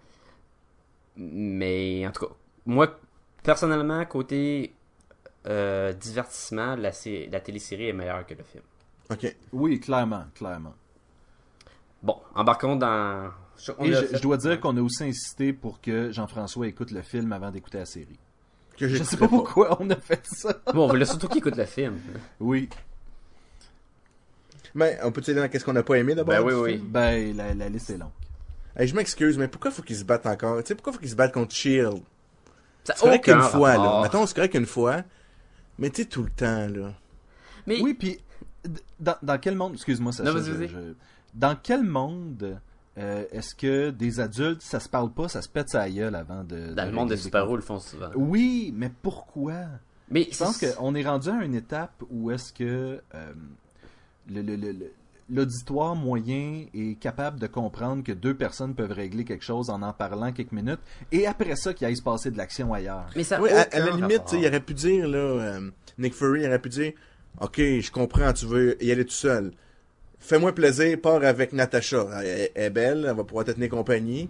Mais en tout cas, moi, personnellement, côté euh, divertissement, la, sé- la télésérie est meilleure que le film. Ok. Oui, clairement, clairement. Bon, embarquons dans. Et je, dois dire qu'on a aussi insisté pour que Jean-François écoute le film avant d'écouter la série. Que Je sais pas pourquoi on a fait ça. Bon, on voulait surtout qu'il écoute le film. Oui, Mais on peut-tu aller dans qu'est-ce qu'on n'a pas aimé d'abord? Ben oui, oui. film? ben, la, la liste est longue. Hey, je m'excuse, mais pourquoi faut qu'ils se battent encore? Tu sais, pourquoi faut qu'ils se battent contre Shield? Ça C'est correct qu'une fois, là. Mettons, c'est correct qu'une fois. Mais tu sais, tout le temps, là. Mais Oui, puis dans, dans quel monde, excuse-moi, Sacha, Non, vas-y, je- vas-y. je- dans quel monde euh, est-ce que des adultes, ça se parle pas, ça se pète sa gueule avant de... dans de le monde des super-héros, ils le font souvent. Oui, mais pourquoi? Mais Je pense qu'on est rendu à une étape où est-ce que euh, le- le- le- le- l'auditoire moyen est capable de comprendre que deux personnes peuvent régler quelque chose en en parlant quelques minutes, et après ça, qu'il aille se passer de l'action ailleurs. Mais ça a Oui, à, à la limite, il aurait pu dire, là, euh, Nick Fury aurait pu dire, OK, je comprends, tu veux y aller tout seul. Fais-moi plaisir, pars avec Natasha. Elle, est belle, elle va pouvoir te tenir compagnie.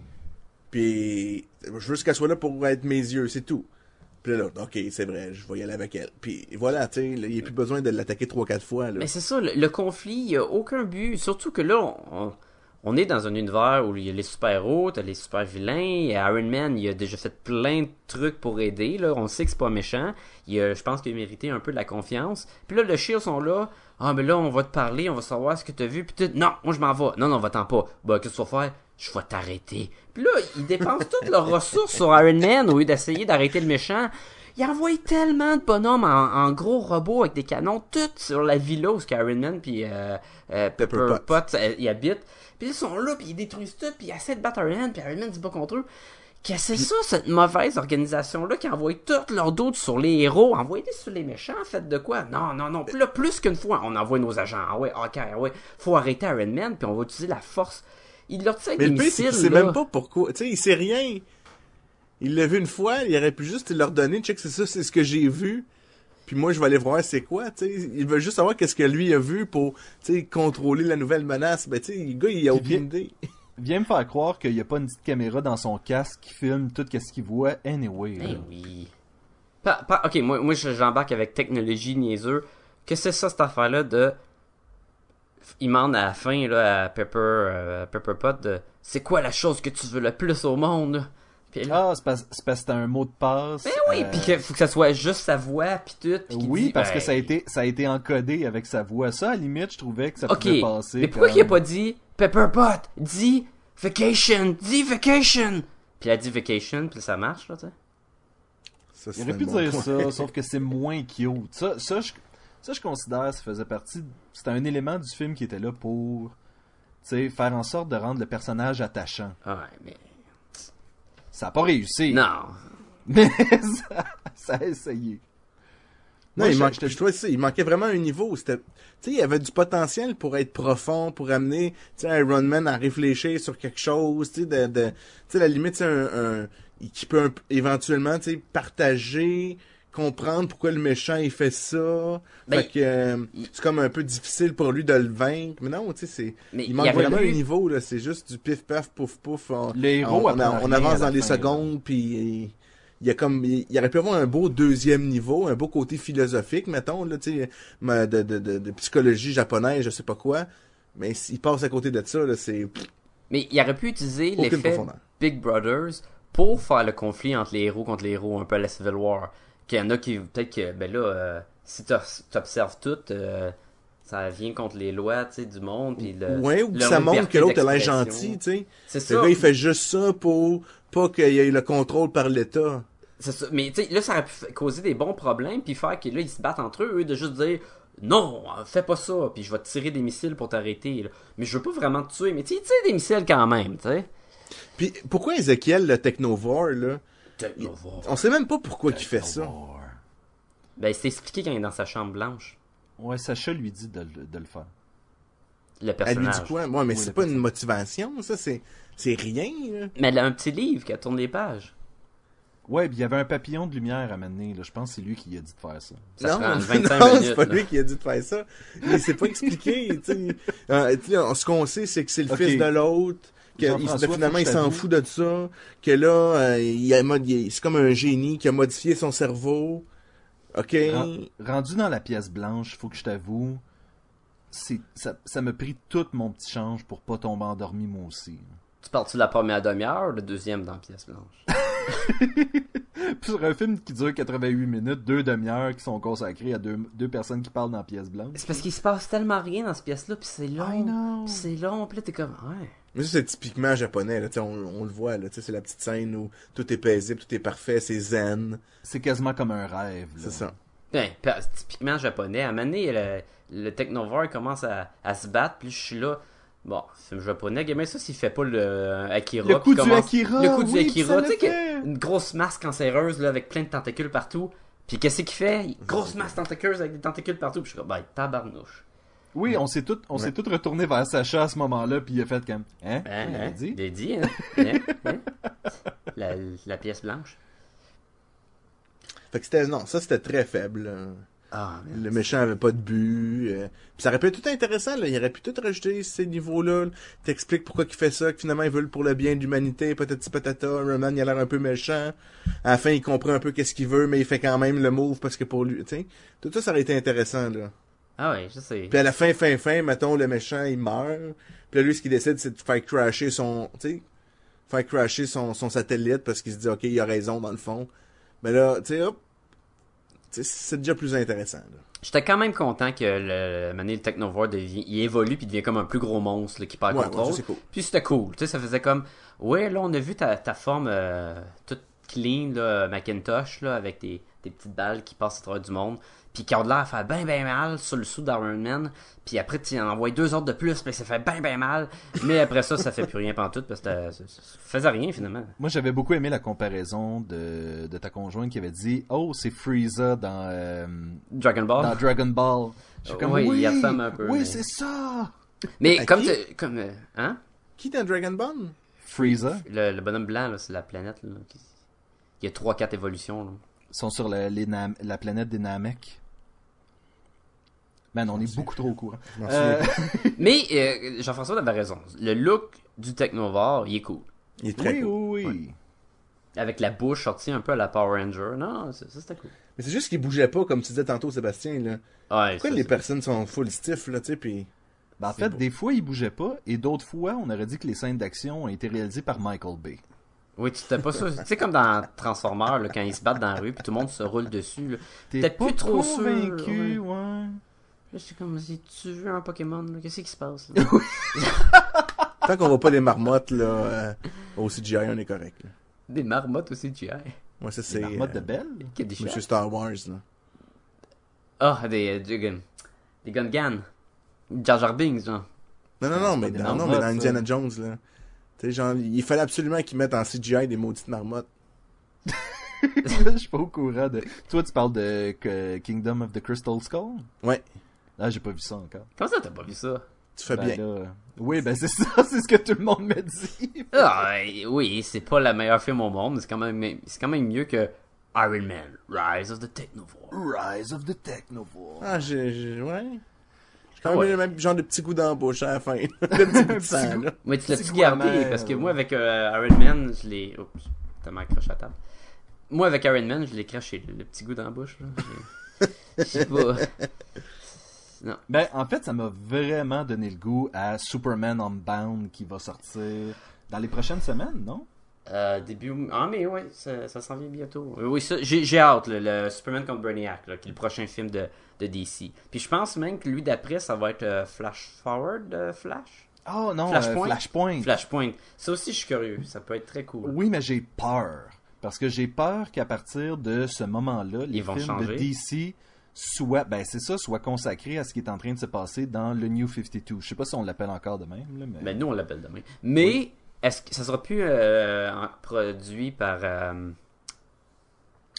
Puis, je veux qu'elle soit là pour être mes yeux, c'est tout. Puis là, OK, c'est vrai, je vais y aller avec elle. Puis voilà, tu sais, il n'y a plus besoin de l'attaquer trois, quatre fois, là. Mais c'est ça, le, le conflit, il n'y a aucun but. Surtout que là, on, on est dans un univers où il y a les super-héros, t'as les super-vilains, Iron Man, il a déjà fait plein de trucs pour aider, là. On sait que c'est pas méchant. Il a, je pense qu'il a mérité un peu de la confiance. Puis là, le Shield sont là. Ah, mais là, on va te parler, on va savoir ce que t'as vu. Puis non, moi je m'en vais. Non, non, va-t'en pas. Bah, qu'est-ce que tu vas faire? Je vais t'arrêter. Puis là, ils dépensent toutes leurs ressources sur Iron Man au lieu d'essayer d'arrêter le méchant. Ils envoient tellement de bonhommes en, en gros robots avec des canons, tout sur la villa où Iron Man puis euh, euh, Pepper, Pot, Potts. euh, ils habitent. Puis ils sont là, puis ils détruisent tout, puis ils essaient de battre Iron Man, puis Iron Man se bat contre eux. Qu'est-ce que c'est ça, cette mauvaise organisation-là qui envoie toutes leurs doutes sur les héros? Envoyez-les sur les méchants, faites de quoi? Non, non, non. Là, plus qu'une fois, on envoie nos agents. Ah ouais, ok, ah ouais. Faut arrêter Iron Man, puis on va utiliser la force. Il leur tire avec Mais des le pire, c'est missiles, qu'il sait là. même pas pourquoi. Tu sais, il sait rien. Il l'a vu une fois, il aurait pu juste leur donner, check, c'est ça, c'est ce que j'ai vu. Puis moi, je vais aller voir c'est quoi, tu sais. Il veut juste savoir qu'est-ce que lui a vu pour, tu sais, contrôler la nouvelle menace. Ben, tu sais, le gars, il a aucune idée. Viens me faire croire qu'il n'y a pas une petite caméra dans son casque qui filme tout ce qu'il voit anyway. là. Eh oui. Ok, moi, moi je- j'embarque avec technologie niaiseux. Que c'est ça cette affaire-là de. Il demande à la fin là, à Pepper, euh, Pepper Pot de. C'est quoi la chose que tu veux le plus au monde? Puis Ah, c'est parce, c'est parce que c'est un mot de passe. ben oui, euh, puis qu'il faut que ça soit juste sa voix, puis tout. puis Oui, dit, parce que ben, ça a été ça a été encodé avec sa voix. Ça, à la limite, je trouvais que ça pouvait passer. mais pourquoi comme- il a pas dit Pepper Pot? Dis vacation, dis vacation! Puis il a dit vacation, puis ça marche, là, tu sais. Ça, Il aurait pu bon dire point. ça, sauf que c'est moins cute. Ça, ça, je, ça, je considère, ça faisait partie. C'était un élément du film qui était là pour, tu sais, faire en sorte de rendre le personnage attachant. Ouais, mais. Ça a pas réussi. Non. Mais ça, ça a essayé. Non, Moi, il, manque, je trouvais ça, il manquait vraiment un niveau. C'était, tu sais, il y avait du potentiel pour être profond, pour amener, tu sais, Iron Man à réfléchir sur quelque chose, tu sais, de, de, tu sais, la limite, c'est un, un, qui peut un- éventuellement, tu sais, partager, comprendre pourquoi le méchant il fait ça. Ben, fait que euh, il- c'est comme un peu difficile pour lui de le vaincre. Mais non, tu sais, c'est, Mais il manque vraiment eu- un niveau là. C'est juste du pif paf pouf pouf. On, Le héros on, on, on avance dans les fin, secondes, puis il y a comme, il, il aurait pu avoir un beau deuxième niveau, un beau côté philosophique, mettons, là, tu sais, ma- de, de, de, de psychologie japonaise, je sais pas quoi. Mais s'il passe à côté de ça, là, c'est Mais il aurait pu utiliser l'effet. Big Brothers pour faire le conflit entre les héros contre les héros, un peu à la Civil War. Qu'il y en a qui, peut-être que, ben là, euh, si t'os- t'observes tout, euh, ça vient contre les lois, tu sais, du monde, puis le... ouais, ou ça montre que l'autre a l'air gentil, tu sais. C'est Le ça. gars, il fait juste ça pour pas qu'il y ait le contrôle par l'État. C'est ça. Mais tu sais, là, ça aurait pu causer des bons problèmes, puis faire que là, ils se battent entre eux, eux, de juste dire non, fais pas ça, puis je vais te tirer des missiles pour t'arrêter. là. Mais je veux pas vraiment te tuer, mais tu sais, des missiles quand même, tu sais. Puis pourquoi Ezekiel, le technovore, là, On sait même pas pourquoi il fait ça. Ben, c'est expliqué quand il est dans sa chambre blanche, Ouais, Sacha lui dit de, le- de le faire. le Elle lui personnage. dit quoi? Ouais, mais Oui, c'est pas une personnage. motivation, ça, c'est, c'est rien, là. Mais elle a un petit livre qui tourne les pages. Ouais, puis il y avait un papillon de lumière à mener, là. Je pense que c'est lui qui a dit de faire ça. Ça non, prend 25 non, minutes, c'est pas là. lui qui a dit de faire ça. Il s'est pas expliqué, tu sais. Euh, ce qu'on sait, c'est que c'est le fils de l'autre. Que il- Jean-François, finalement, il s'en fout de ça. Que là, euh, il a c'est comme un génie qui a modifié son cerveau. OK? Ren- Rendu dans la pièce blanche, faut que je t'avoue, c'est ça, ça m'a pris tout mon petit change pour pas tomber endormi moi aussi. Tu parles-tu de la première demi-heure ou le deuxième dans la pièce blanche? Sur un film qui dure 88 minutes, deux demi-heures qui sont consacrées à deux, deux personnes qui parlent dans la pièce blanche. C'est parce qu'il se passe tellement rien dans cette pièce-là, puis c'est long. c'est long, puis là, t'es comme, ouais. Mais ça, c'est typiquement japonais, là. Tu sais, on, on le voit, là. Tu sais, c'est la petite scène où tout est paisible, tout est parfait, c'est zen. C'est quasiment comme un rêve. là. C'est ça. Ben, typiquement japonais. À un moment donné, le, le Technovore commence à, à se battre, puis je suis là. Bon, film japonais, mais ça s'il fait pas le euh, Akira. Le coup du commence- Akira, Le coup du Akira, tu sais, une grosse masse cancéreuse, là, avec plein de tentacules partout. Puis qu'est-ce qu'il fait? Grosse masse tentaculeuse avec des tentacules partout. Puis je suis comme, ben, tabarnouche. Oui, on s'est tout, on s'est tout retourné vers Sacha à ce moment-là, puis il a fait comme, hein, Hein, il a hein? dit. Il a dit, hein? Hein? Hein? La, la pièce blanche. Fait que c'était, non, ça, c'était très faible. Ah. Le méchant avait pas de but. euh, Puis ça aurait pu être tout intéressant, là. Il aurait pu tout rajouter ces niveaux-là. là. T'expliques pourquoi il fait ça, que finalement ils veulent pour le bien de l'humanité, patati patata. Roman, il a l'air un peu méchant. À la fin, il comprend un peu qu'est-ce qu'il veut, mais il fait quand même le move parce que pour lui, tu sais. Tout ça, ça aurait été intéressant, là. Ah ouais, je sais. Puis à la fin, fin, fin, mettons, le méchant, il meurt. Puis là, lui, ce qu'il décide, c'est de faire crasher son, tu sais, faire crasher son, son satellite parce qu'il se dit, OK, il a raison, dans le fond. Mais là, tu sais, hop, c'est déjà plus intéressant. J'étais quand même content que le Mané le Technovore devient, il évolue puis devient comme un plus gros monstre là, qui perd Ouais, contrôle. ouais, cool. Puis c'était cool, tu sais, ça faisait comme ouais, là on a vu ta, ta forme euh, toute clean là, Macintosh là avec tes, tes petites balles qui passent à travers du monde, puis qui ont de l'air à faire ben ben mal sur le sous d'Iron Man, puis après tu en envoies deux autres de plus, puis ça fait ben ben mal, mais après ça ça fait plus rien pantoute parce que ça, faisait rien finalement. Moi, j'avais beaucoup aimé la comparaison de, de ta conjointe qui avait dit, oh, c'est Frieza dans, euh, Dragon Ball. dans Dragon Ball. Je suis comme, Oui, oui, il ressemble un peu, Oui, mais- c'est ça. Mais À comme tu- comme euh, hein? Qui dans Dragon Ball? Frieza. le, le bonhomme blanc là, c'est la planète là. qui- Il y a trois quatre évolutions là. Ils sont sur la, les Nam- la planète des Namek. Man, on est beaucoup trop au courant. M'en Euh, souviens. Mais euh, Jean-François avait raison. Le look du Technovore, il est cool. Il est très oui, cool. oui, oui. Avec la bouche sortie un peu à la Power Ranger. Non, ça, ça, c'était cool. Mais c'est juste qu'il bougeait pas, comme tu disais tantôt, Sébastien, là. Ouais, Pourquoi ça, les personnes sont full stiff, là, tu sais, pis... Ben, en fait, beau. des fois, il bougeait pas, et d'autres fois, on aurait dit que les scènes d'action ont été réalisées par Michael Bay. Oui, tu t'es pas sûr. tu sais, comme dans Transformers, là, quand ils se battent dans la rue, puis tout le monde se roule dessus. T'es Peut-être pas plus trop sûr, convaincu, ouais. ouais. Là, je suis comme, si tu veux un Pokémon, qu'est-ce qui se passe? là? Tant qu'on voit pas les marmottes, là, euh, au CGI, on est correct, là. Des marmottes tu as. Moi, ça, C'est c'est... Marmotte de euh, Belle? A des Monsieur. Star Wars, là. Ah, des, euh, des, gun- des Gun-Gan. Jar Jar Binks, genre. Non, non, non, c'est mais des dans, non, mais marmottes, dans ça. Indiana Jones, là. Tu genre, il fallait absolument qu'ils mettent en CGI des maudites marmottes. je suis pas au courant de. Toi, tu parles de Kingdom of the Crystal Skull? Ouais, Ah, j'ai pas vu ça encore. Comment ça, t'as pas vu ça? tu fais Ben bien. là, euh, Oui, ben c'est ça, c'est ce que tout le monde me dit. Ah, oui, c'est pas la meilleure film au monde, mais c'est quand même, c'est quand même mieux que Iron Man, Rise of the Technovore. Rise of the Technovore. Ah, j'ai... j'ai- ouais... J'ai quand Ah même ouais. eu le même genre de petit goût d'embauche à la fin. le petit bout de sang, là. Mais tu l'as-tu gardé? Parce que ouais. moi, avec euh, Iron Man, je l'ai. Oups, tellement accroché à table. moi, avec Iron Man, je l'ai craché, le, le petit goût dans la bouche. là. Je sais pas. Ben, en fait, ça m'a vraiment donné le goût à Superman Unbound qui va sortir dans les prochaines semaines, non? Euh, début. Ah, mais ouais, ça, ça s'en vient bientôt. Euh, Oui, ça, j'ai hâte, le, le Superman contre Brainiac, là, qui est le prochain film de, de DC. Puis je pense même que lui d'après, ça va être euh, Flash Forward, euh, Flash? Oh non, Flashpoint? Flashpoint. Flashpoint. Ça aussi, je suis curieux. Ça peut être très cool. Oui, mais j'ai peur. Parce que j'ai peur qu'à partir de ce moment-là, les Ils films de DC soient, ben c'est ça, soient consacrés à ce qui est en train de se passer dans le New 52. Je sais pas si on l'appelle encore de même, là, mais... Ben, nous, on l'appelle demain. Mais, est-ce que ça sera plus euh, produit par euh,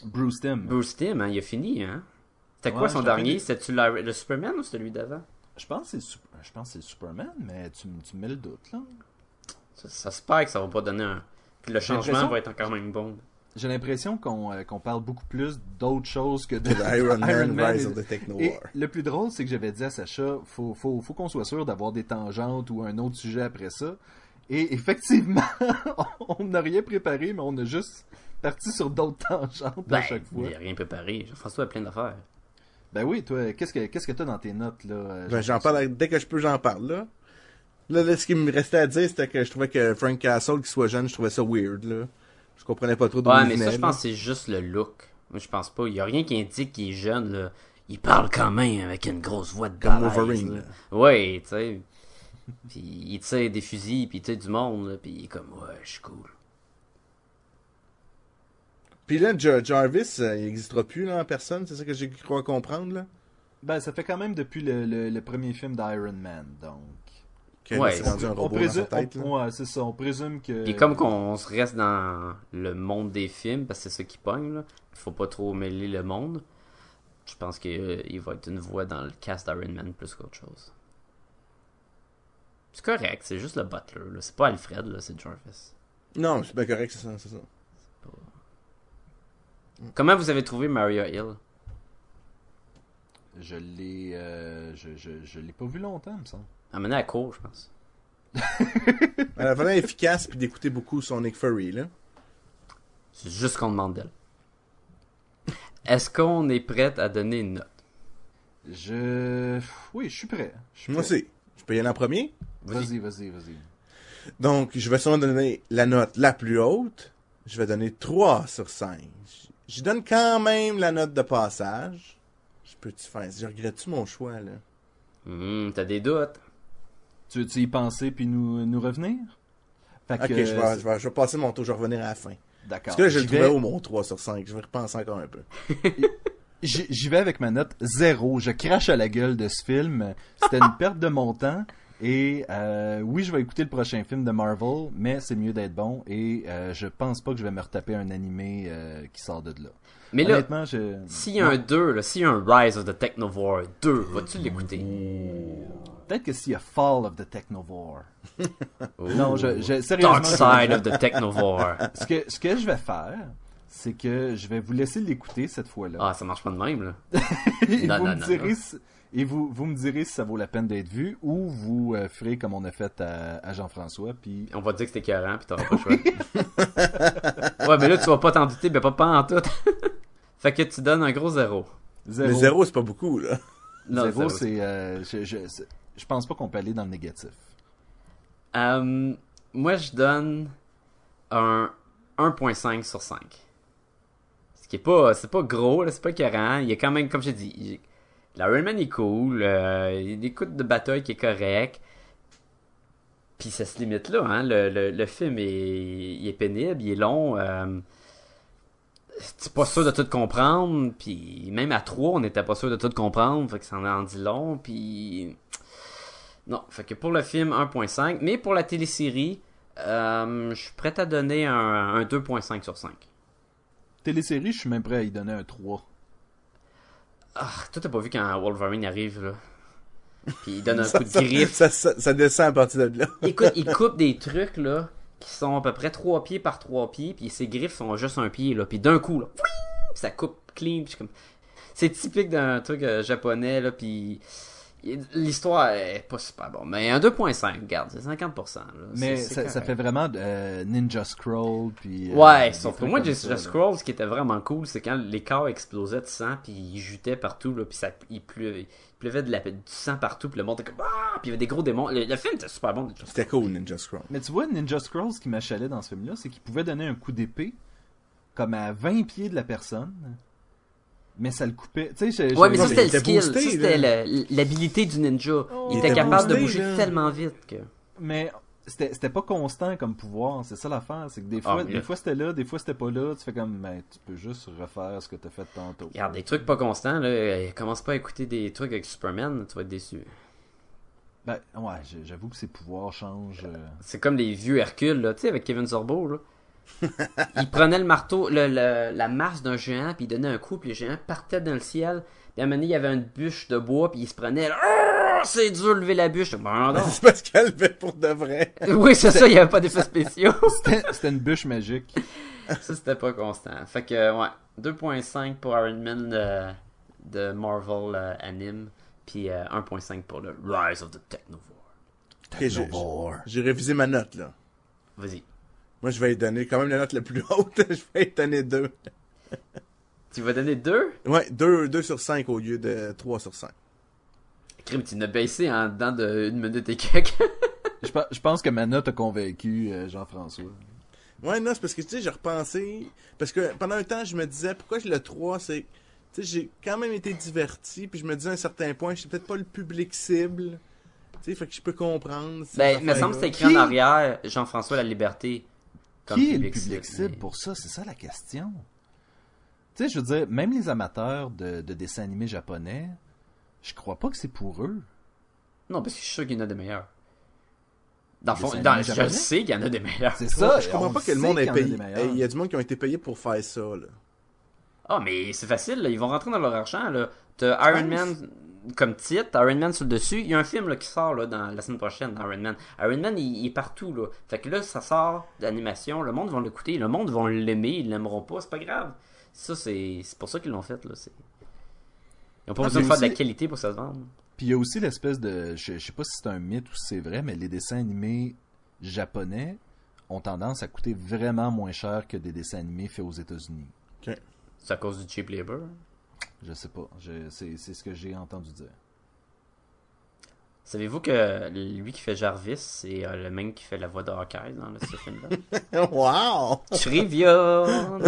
Bruce Timm. Bruce Timm, hein? Il a fini, hein? C'était quoi Ouais, son dernier? C'était-tu la- le Superman ou celui d'avant? Je pense que c'est le Sup- je pense que c'est le Superman, mais tu, tu me mets le doute, là. Ça, ça se perd que ça va pas donner un... le changement va être encore même bon. J'ai l'impression qu'on euh, qu'on parle beaucoup plus d'autres choses que de De Iron Man, Rise et- of the Techno Et War. le plus drôle, c'est que j'avais dit à Sacha, faut, faut, faut qu'on soit sûr d'avoir des tangentes ou un autre sujet après ça. Et effectivement, on n'a rien préparé, mais on a juste parti sur d'autres tangentes Ben, à chaque fois. il a rien préparé. Jean-François a plein d'affaires. Ben oui, toi, qu'est-ce que qu'est-ce que t'as dans tes notes là euh, Ben, j'en parle, dès que je peux, j'en parle, là. Là, là, ce qui me restait à dire, c'était que je trouvais que Frank Castle, qui soit jeune, je trouvais ça weird, là. Je comprenais pas trop d'où Ouais, mais ça, je pense que c'est juste le look. Moi, je pense pas. Il y a rien qui indique qu'il est jeune, là. Il parle quand même avec une grosse voix de Comme balèze, Wolverine, là. Ouais, tu sais. Puis il tire des fusils, puis il tire du monde, là, puis il est comme, ouais, je suis cool. Puis là, Jar- Jarvis, euh, il n'existera plus, là, en personne, c'est ça que j'ai cru comprendre, là? Ben ça fait quand même depuis le, le, le premier film d'Iron Man, donc. Que Ouais, c'est rendu un on robot dans présume, sa tête, là. on- ouais, c'est ça, on présume que. Puis comme qu'on se reste dans le monde des films, parce que c'est ça qui pogne, là. Faut pas trop mêler le monde. Je pense qu'il va être une voix dans le cast d'Iron Man plus qu'autre chose. C'est correct, c'est juste le butler, là. C'est pas Alfred, là, c'est Jarvis. Non, c'est bien correct, c'est ça, c'est ça. Comment vous avez trouvé Maria Hill? Je l'ai, euh, je, je, je l'ai pas vu longtemps, me semble. Amenée à court, je pense. Elle a vraiment efficace, puis d'écouter beaucoup son Nick Fury, là. C'est juste ce qu'on demande d'elle. Est-ce qu'on est prête à donner une note? Je, oui, je suis prêt. Je suis Moi prêt. aussi. Je peux y aller en premier? Vas-y, vas-y, vas-y. Donc, je vais sûrement donner la note la plus haute. Je vais donner 3 sur 5. Je donne quand même la note de passage. Je peux-tu faire... Je regrette-tu mon choix, là? Hum, t'as des doutes? Tu veux-tu y penser puis nous, nous revenir? Fait Ok, je, vais, je, vais, je vais passer mon tour, je vais revenir à la fin. D'accord. Parce que là, je le trouvais vais- haut, mon 3 sur 5. Je vais repenser encore un peu. J'y vais avec ma note zéro. Je crache à la gueule de ce film. C'était une perte de mon temps. Et euh, oui, je vais écouter le prochain film de Marvel, mais c'est mieux d'être bon. Et euh, je pense pas que je vais me retaper un animé euh, qui sort de là. Mais là, je... s'il y a un 2, là, s'il y a un Rise of the Technovore 2, vas-tu l'écouter? peut-être que s'il y a Fall of the Technovore. Non, je, je sérieusement. Dark Side of the Technovore. Ce que, ce que je vais faire, c'est que je vais vous laisser l'écouter cette fois-là. Ah, ça marche pas de même, là. et non, vous non, me direz et vous, vous me direz si ça vaut la peine d'être vu ou vous euh, ferez comme on a fait à, à Jean-François puis On va te dire que c'était écœurant, pis t'auras pas le choix. ouais, mais là, tu vas pas t'en douter, mais pas, pas en tout. fait que tu donnes un gros zéro. zéro. Mais 0, c'est pas beaucoup, là. Non, Zéro, zéro, c'est euh, je, je, je pense pas qu'on peut aller dans le négatif. Euh, moi, je donne un 1.5 sur 5. Ce qui est pas, c'est pas gros, là, c'est pas écœurant. Il est quand même, comme j'ai dit, il- l'Iron Man est cool. euh, il y a de bataille qui est correct. Puis ça se limite là, hein. Le, le, le film est, il est pénible, il est long. Euh, c'est pas sûr de tout comprendre. Puis même à 3, on n'était pas sûr de tout comprendre. Fait que ça en dit long. Puis non, fait que pour le film 1.5, mais pour la télésérie, euh, je suis prêt à donner un, un 2.5 sur 5. Télésérie, je suis même prêt à y donner un 3. Ah, toi t'as pas vu quand Wolverine arrive là? Puis il donne un Ça, coup de griffe. ça, ça- ça descend à partir de là. Écoute, il coupe des trucs là qui sont à peu près 3 pieds par 3 pieds, puis ses griffes sont juste un pied là, puis d'un coup là, ça coupe clean, puis comme c'est typique d'un truc euh, japonais là, puis L'histoire est pas super bonne. Mais un 2.5, regarde, c'est 50%. Là. Mais C'est- c'est ça, fait vraiment euh, Ninja Scroll. Puis, euh, Ouais, des sauf que moi, là. Scrolls, ce qui était vraiment cool, c'est quand les corps explosaient de sang, puis ils jutaient partout, là, puis ça, il, pleuvait, il pleuvait de la, du sang partout, puis le monde était comme ah, puis il y avait des gros démons. Le, le film était super bon. C'était cool, Ninja Scroll. Mais tu vois, Ninja Scrolls, ce qui m'achalait dans ce film-là, c'est qu'il pouvait donner un coup d'épée comme à 20 pieds de la personne, mais ça le coupait. Tu sais, je- Ouais, mais ça c'était le skill, boosté, ça c'était l'habilité du ninja. il il était était capable de bouger là. tellement vite que. Mais c'était c'était pas constant comme pouvoir, c'est ça l'affaire. C'est que des Ah, fois, des fois c'était là, des fois c'était pas là. Tu fais comme, ben, tu peux juste refaire ce que t'as fait tantôt. Regarde, des trucs pas constants, là, euh, commence pas à écouter des trucs avec Superman, tu vas être déçu. Ben, ouais, j'avoue que ses pouvoirs changent. euh. C'est comme les vieux Hercule, là, tu sais, avec Kevin Sorbo, là. Il prenait le marteau, le, le- la masse d'un géant, puis il donnait un coup, puis le géant partait dans le ciel. Puis à un moment donné, il y avait une bûche de bois, puis il se prenait, Ah, c'est dur de lever la bûche. Bon, non. C'est parce qu'elle le fait pour de vrai. oui, c'est ça, il n'y avait pas d'effets spéciaux. C'était une bûche magique. ça, c'était pas constant. Fait que, ouais, 2.5 pour Iron Man euh, de Marvel euh, Anime, puis euh, 1.5 pour le Rise of the Technovore. J'ai- J'ai révisé ma note, là. Vas-y. Moi, je vais lui donner quand même la note la plus haute. je vais lui donner 2. Tu vas donner 2? Ouais, 2, 2 sur 5 au lieu de 3 sur 5. Crime, tu n'as baissé en dedans de une minute et quelques. Je, pe- je pense que ma note a convaincu euh, Jean-François. Ouais, non, c'est parce que, tu sais, j'ai repensé. Parce que pendant un temps, je me disais, pourquoi je le 3, c'est. Tu sais, j'ai quand même été diverti, puis je me disais à un certain point, je suis peut-être pas le public cible. Tu sais, fait que je peux comprendre. Ben, il me semble que c'est écrit en arrière Jean-François La Liberté. Comme Qui est le public cible, pour ça? C'est ça la question. Tu sais, je veux dire, même les amateurs de, de dessins animés japonais, je crois pas que c'est pour eux. Non, parce que je suis sûr qu'il y en a des meilleurs. Dans fond, dans- je japonais? sais qu'il y en a des meilleurs. C'est ça. je comprends pas que le monde ait payé. Il y a du monde qui ont été payés pour faire ça, là. Ah, mais c'est facile, là. ils vont rentrer dans leur argent. là. T'as Iron Man comme titre, Iron Man sur le dessus. Il y a un film là, qui sort là, dans la semaine prochaine Iron Man. Iron Man, il, il est partout. Là. Fait que là, ça sort d'animation. Le monde va l'écouter. Le monde va l'aimer. Ils l'aimeront pas. C'est pas grave. Ça, c'est c'est pour ça qu'ils l'ont fait. Là. C'est- Ils ont pas Ah, besoin de faire de la qualité pour que ça se vende. Puis il y a aussi l'espèce de. Je, je sais pas si c'est un mythe ou si c'est vrai, mais les dessins animés japonais ont tendance à coûter vraiment moins cher que des dessins animés faits aux États-Unis. C'est à cause du cheap labor. Je sais pas. C'est c'est ce que j'ai entendu dire. Savez-vous que lui qui fait Jarvis, c'est euh, le même qui fait la voix de Hawkeye dans le- ce film-là? wow! Trivia! Hein?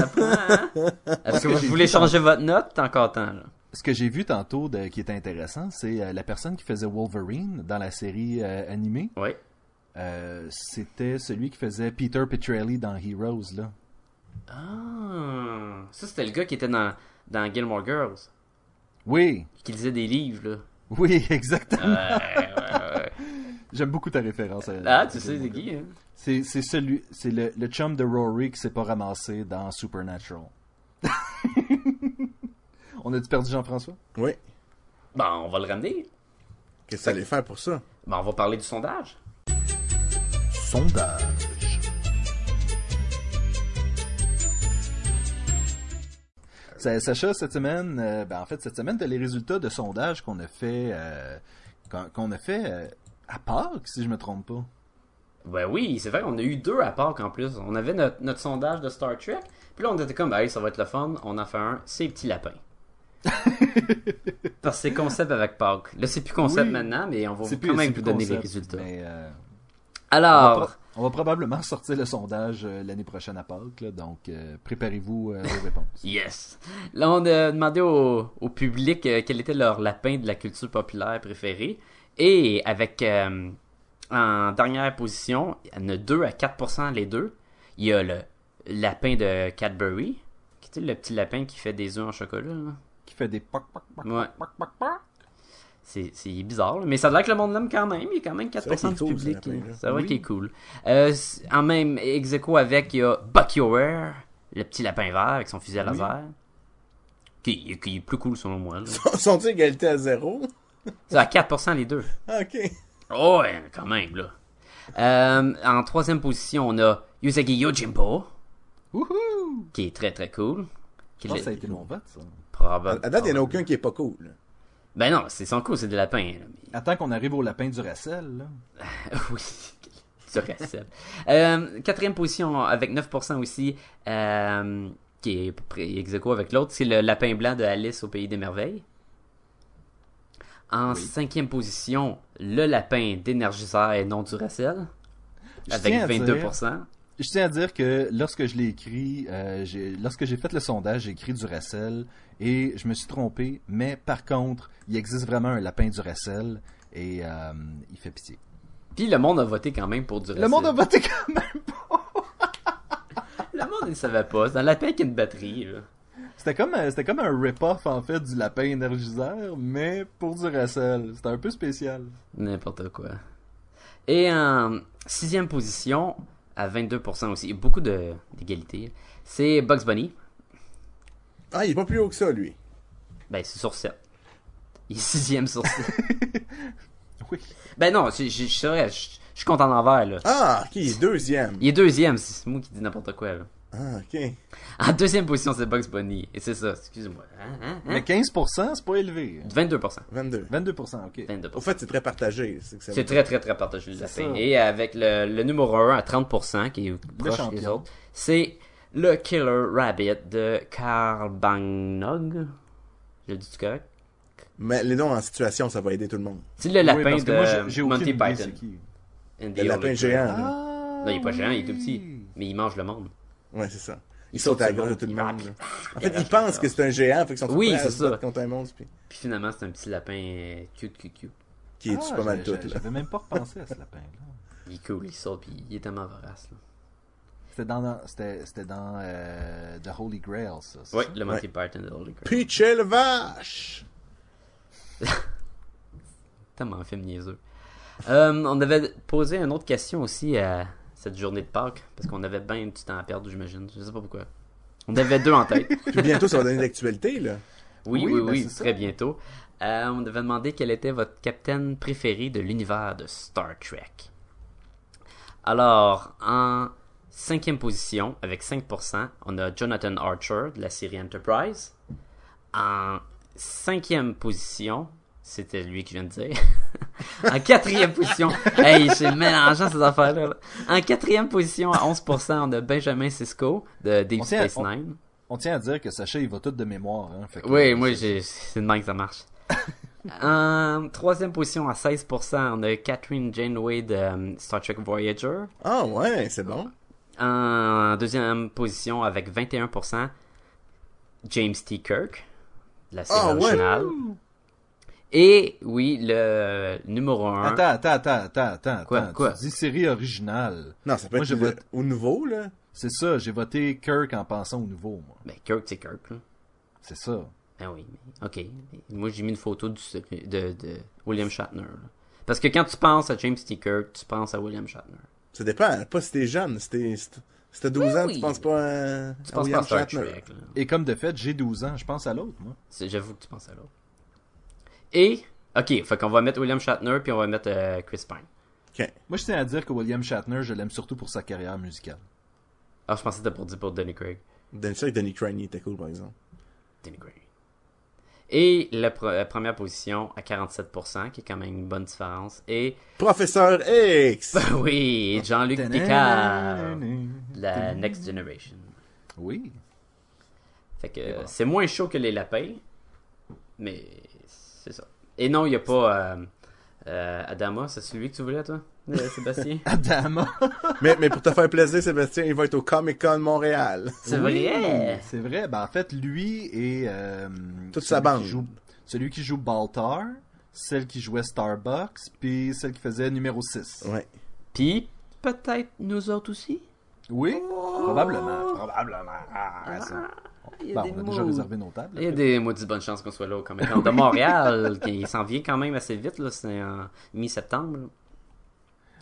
Est-ce que que vous voulez changer votre note? Encore temps, là? Ce que j'ai vu tantôt de- qui est intéressant, c'est euh, la personne qui faisait Wolverine dans la série euh, animée. Oui. Euh, C'était celui qui faisait Peter Petrelli dans Heroes, là. Ah! Ça, c'était le gars qui était dans, dans Gilmore Girls. Oui, Qui lisait des livres, là. oui, exactement. Ouais, ouais, ouais. J'aime beaucoup ta référence. à- Ah, à tu sais, c'est qui, hein? C'est c'est celui, c'est le, le chum de Rory qui s'est pas ramassé dans Supernatural. On a-tu perdu Jean-François? Oui. Bon, on va le ramener. Qu'est-ce que ça allait faire pour ça? Bon, on va parler du sondage. Sondage. Sacha, cette semaine, euh, ben, en fait, cette semaine, t'as les résultats de sondage qu'on a fait, euh, qu'on a fait euh, à Pâques, si je me trompe pas. Ben oui, c'est vrai, on a eu deux à Pâques en plus. On avait notre, notre sondage de Star Trek. Puis là, on était comme, hey, ça va être le fun. On en fait un, c'est Petit Lapin. Parce que c'est concept avec Pâques. Là, c'est plus concept Oui. maintenant, mais on va quand même vous donner les résultats. mais, euh, Alors, on va probablement sortir le sondage euh, l'année prochaine à Pâques, là, donc euh, préparez-vous euh, vos réponses. yes. Là, on a demandé au, au public quel était leur lapin de la culture populaire préféré. Et avec, en dernière position, il y en a 2 à 4% les deux. Il y a le lapin de Cadbury, qui est le petit lapin qui fait des œufs en chocolat. là? Qui fait des poc, poc, poc, Ouais. poc, poc, poc? C'est, c'est bizarre, là. mais ça a l'air que le monde l'aime quand même. Il y a quand même 4% C'est vrai qu'il est du cool, public. C'est vrai Oui. qu'il est cool. Euh, en même ex avec, il y a Bucky O'Hare, le petit lapin vert avec son fusil à Oui. laser. Qui, qui est plus cool selon moi. Sont-ils égalité à zéro? C'est à 4% les deux. Ah, ok. Oh, ouais, quand même, là. Euh, en troisième position, on a Usagi Yojimbo, Wouhou! qui est très très cool. Je pense que ça a été mon vote, ça. probable- À date, il n'y en a aucun qui est pas cool. Ben non, c'est son coup, c'est des lapins. là, mais- Attends qu'on arrive au lapin du Racel, là. oui, du Racel. Euh, quatrième position avec 9% aussi, euh, qui est ex avec l'autre, c'est le lapin blanc de Alice au Pays des Merveilles. En Oui. cinquième position, le lapin d'énergiseur et non du Racel, avec tiens à dire- 22%. Je tiens à dire que lorsque je l'ai écrit, euh, lorsque j'ai fait le sondage, j'ai écrit du Racel et je me suis trompé. Mais par contre, il existe vraiment un lapin du Racel et euh, il fait pitié. Puis le monde a voté quand même pour du Racel. Le monde a voté quand même. Le monde ne savait pas. C'est un lapin qui a une batterie. C'était comme, euh, c'était comme un rip-off en fait du lapin énergiseur, mais pour du Racel. C'était un peu spécial. N'importe quoi. Et en sixième position, à 22% aussi, beaucoup de- d'égalité, c'est Bugs Bunny. Ah, il est pas plus haut que ça, lui. Ben, c'est sur 7. Il est sixième sur 7. Oui. ben non, c'est je- suis content l'envers, là. Ah, il est deuxième. Il est deuxième, c'est moi qui dis n'importe quoi, là. Ah, ok. En deuxième position, c'est Bugs Bunny. Et c'est ça, excusez-moi. Hein, hein, hein? Mais 15%, c'est pas élevé. 22%. 22. 22%, ok. 22%. Au fait, c'est très partagé. C'est très très très partagé le lapin. ça. Et avec le, le numéro 1 à 30%, qui est proche des autres, c'est le Killer Rabbit de Carl Bangnog. Je le dis correct? Mais les noms en situation, ça va aider tout le monde. C'est le Oui, lapin parce que moi, j'ai- de Monty Python. qui. Le lapin géant. Ah, Non, il est pas géant, il est tout petit. Mais il mange le monde. Ouais, c'est ça. Il, Il saute à la gorge de tout le monde. En fait, ils pensent que c'est un géant, fait qu'ils sont Oui, c'est se ça. battre contre un monstre, puis Puis finalement, c'est un petit lapin euh, cute, cute, cute. qui est Ah, pas mal tout. J'avais même pas repensé à ce lapin-là. Il est cool, il saute, puis il est tellement vorace. Là. C'était dans, c'était, dans euh, The Holy Grail, ça. Oui, ça? le Monty Python de Holy Grail. Peach et le vache! Tellement un film niaiseux. Euh, on avait posé une autre question aussi à cette journée de Pâques, parce qu'on avait bien du temps à perdre, j'imagine. Je sais pas pourquoi. On avait deux en tête. Puis bientôt, ça va donner l'actualité, là. Oui, Oui, oui, ben oui, ça. très bientôt. Euh, on avait demandé quel était votre capitaine préféré de l'univers de Star Trek. Alors, en cinquième position, avec 5%, on a Jonathan Archer de la série Enterprise. En cinquième position, c'était lui qui vient de dire. en quatrième position, hey, suis mélangeant ces affaires-là. là. En quatrième position, à 11%, on a Benjamin Sisko de Deep On tient- Space on- Nine. On tient à dire que Sacha, il va tout de mémoire. Hein, fait que- Oui, moi, j'ai, c'est de même que ça marche. en troisième position, à 16%, on a Catherine Janeway de euh, Star Trek Voyager. Ah, ouais, c'est bon. En deuxième position, avec 21%, James T. Kirk, de la série Ah, ouais. originale. Et, oui, le numéro 1. Attends, attends, attends, attends, attends. Quoi, attends. quoi? Tu dis série originale. Non, ça peut Moi, être vote- au nouveau, là. C'est ça, j'ai voté Kirk en pensant au nouveau, moi. Ben, Kirk, c'est Kirk, là. C'est ça. Ben oui, ok. Moi, j'ai mis une photo du, de, de William Shatner. là. Parce que quand tu penses à James T. Kirk, tu penses à William Shatner. Ça dépend. Pas si t'es jeune. Si t'es si t'as- si t'as 12 ans, oui. tu penses pas à, Tu à penses pas William à Star Shatner. Trek. là. Et comme de fait, j'ai 12 ans, je pense à l'autre, moi. J'avoue que tu penses à l'autre. Et, ok, fait qu'on va mettre William Shatner puis on va mettre euh, Chris Pine. Ok. Moi, je tiens à dire que William Shatner, je l'aime surtout pour sa carrière musicale. Ah, je pensais que c'était pour dire pour Danny Craig. Danny ça avec Danny Craney était cool, par exemple. Danny Craig. Et la, pre- la première position à 47%, qui est quand même une bonne différence. Et, Professeur X! oui, Jean-Luc Picard, la Next Generation. Oui. Fait que c'est moins chaud que les lapins, mais c'est ça. Et non, il n'y a pas euh, euh, Adama, c'est celui que tu voulais, toi, euh, Sébastien? Adama. mais, mais pour te faire plaisir, Sébastien, il va être au Comic Con Montréal. C'est Oui, vrai! C'est vrai. Ben, en fait, lui et... euh, Toute celui sa bande. qui joue- celui qui joue Baltar, celle qui jouait Starbucks, puis celle qui faisait numéro 6. Ouais. Puis, peut-être nous autres aussi? Oui, probablement. Probablement. Ah, ça. Il y a Bon, des on a déjà mots. réservé nos tables. Il y a des maudites bonnes chances qu'on soit là au Comic Con de Montréal, qui s'en vient quand même assez vite, là, c'est en mi-septembre.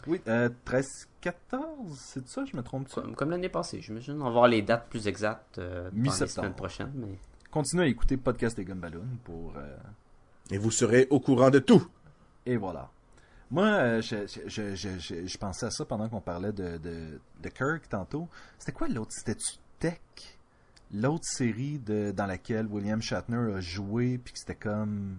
Oui, euh, 13, 14, c'est ça, je me trompe comme, comme l'année passée, j'imagine. On va voir les dates plus exactes euh, dans les Mi-septembre. semaines prochaines, mais... Continuez à écouter Podcast et Gumballoon pour... euh, Et vous serez au courant de tout. Et voilà. Moi, euh, je, je, je, je, je pensais à ça pendant qu'on parlait de, de, de Kirk tantôt. C'était quoi l'autre? C'était-tu Tech? L'autre série de, dans laquelle William Shatner a joué, puis que c'était comme.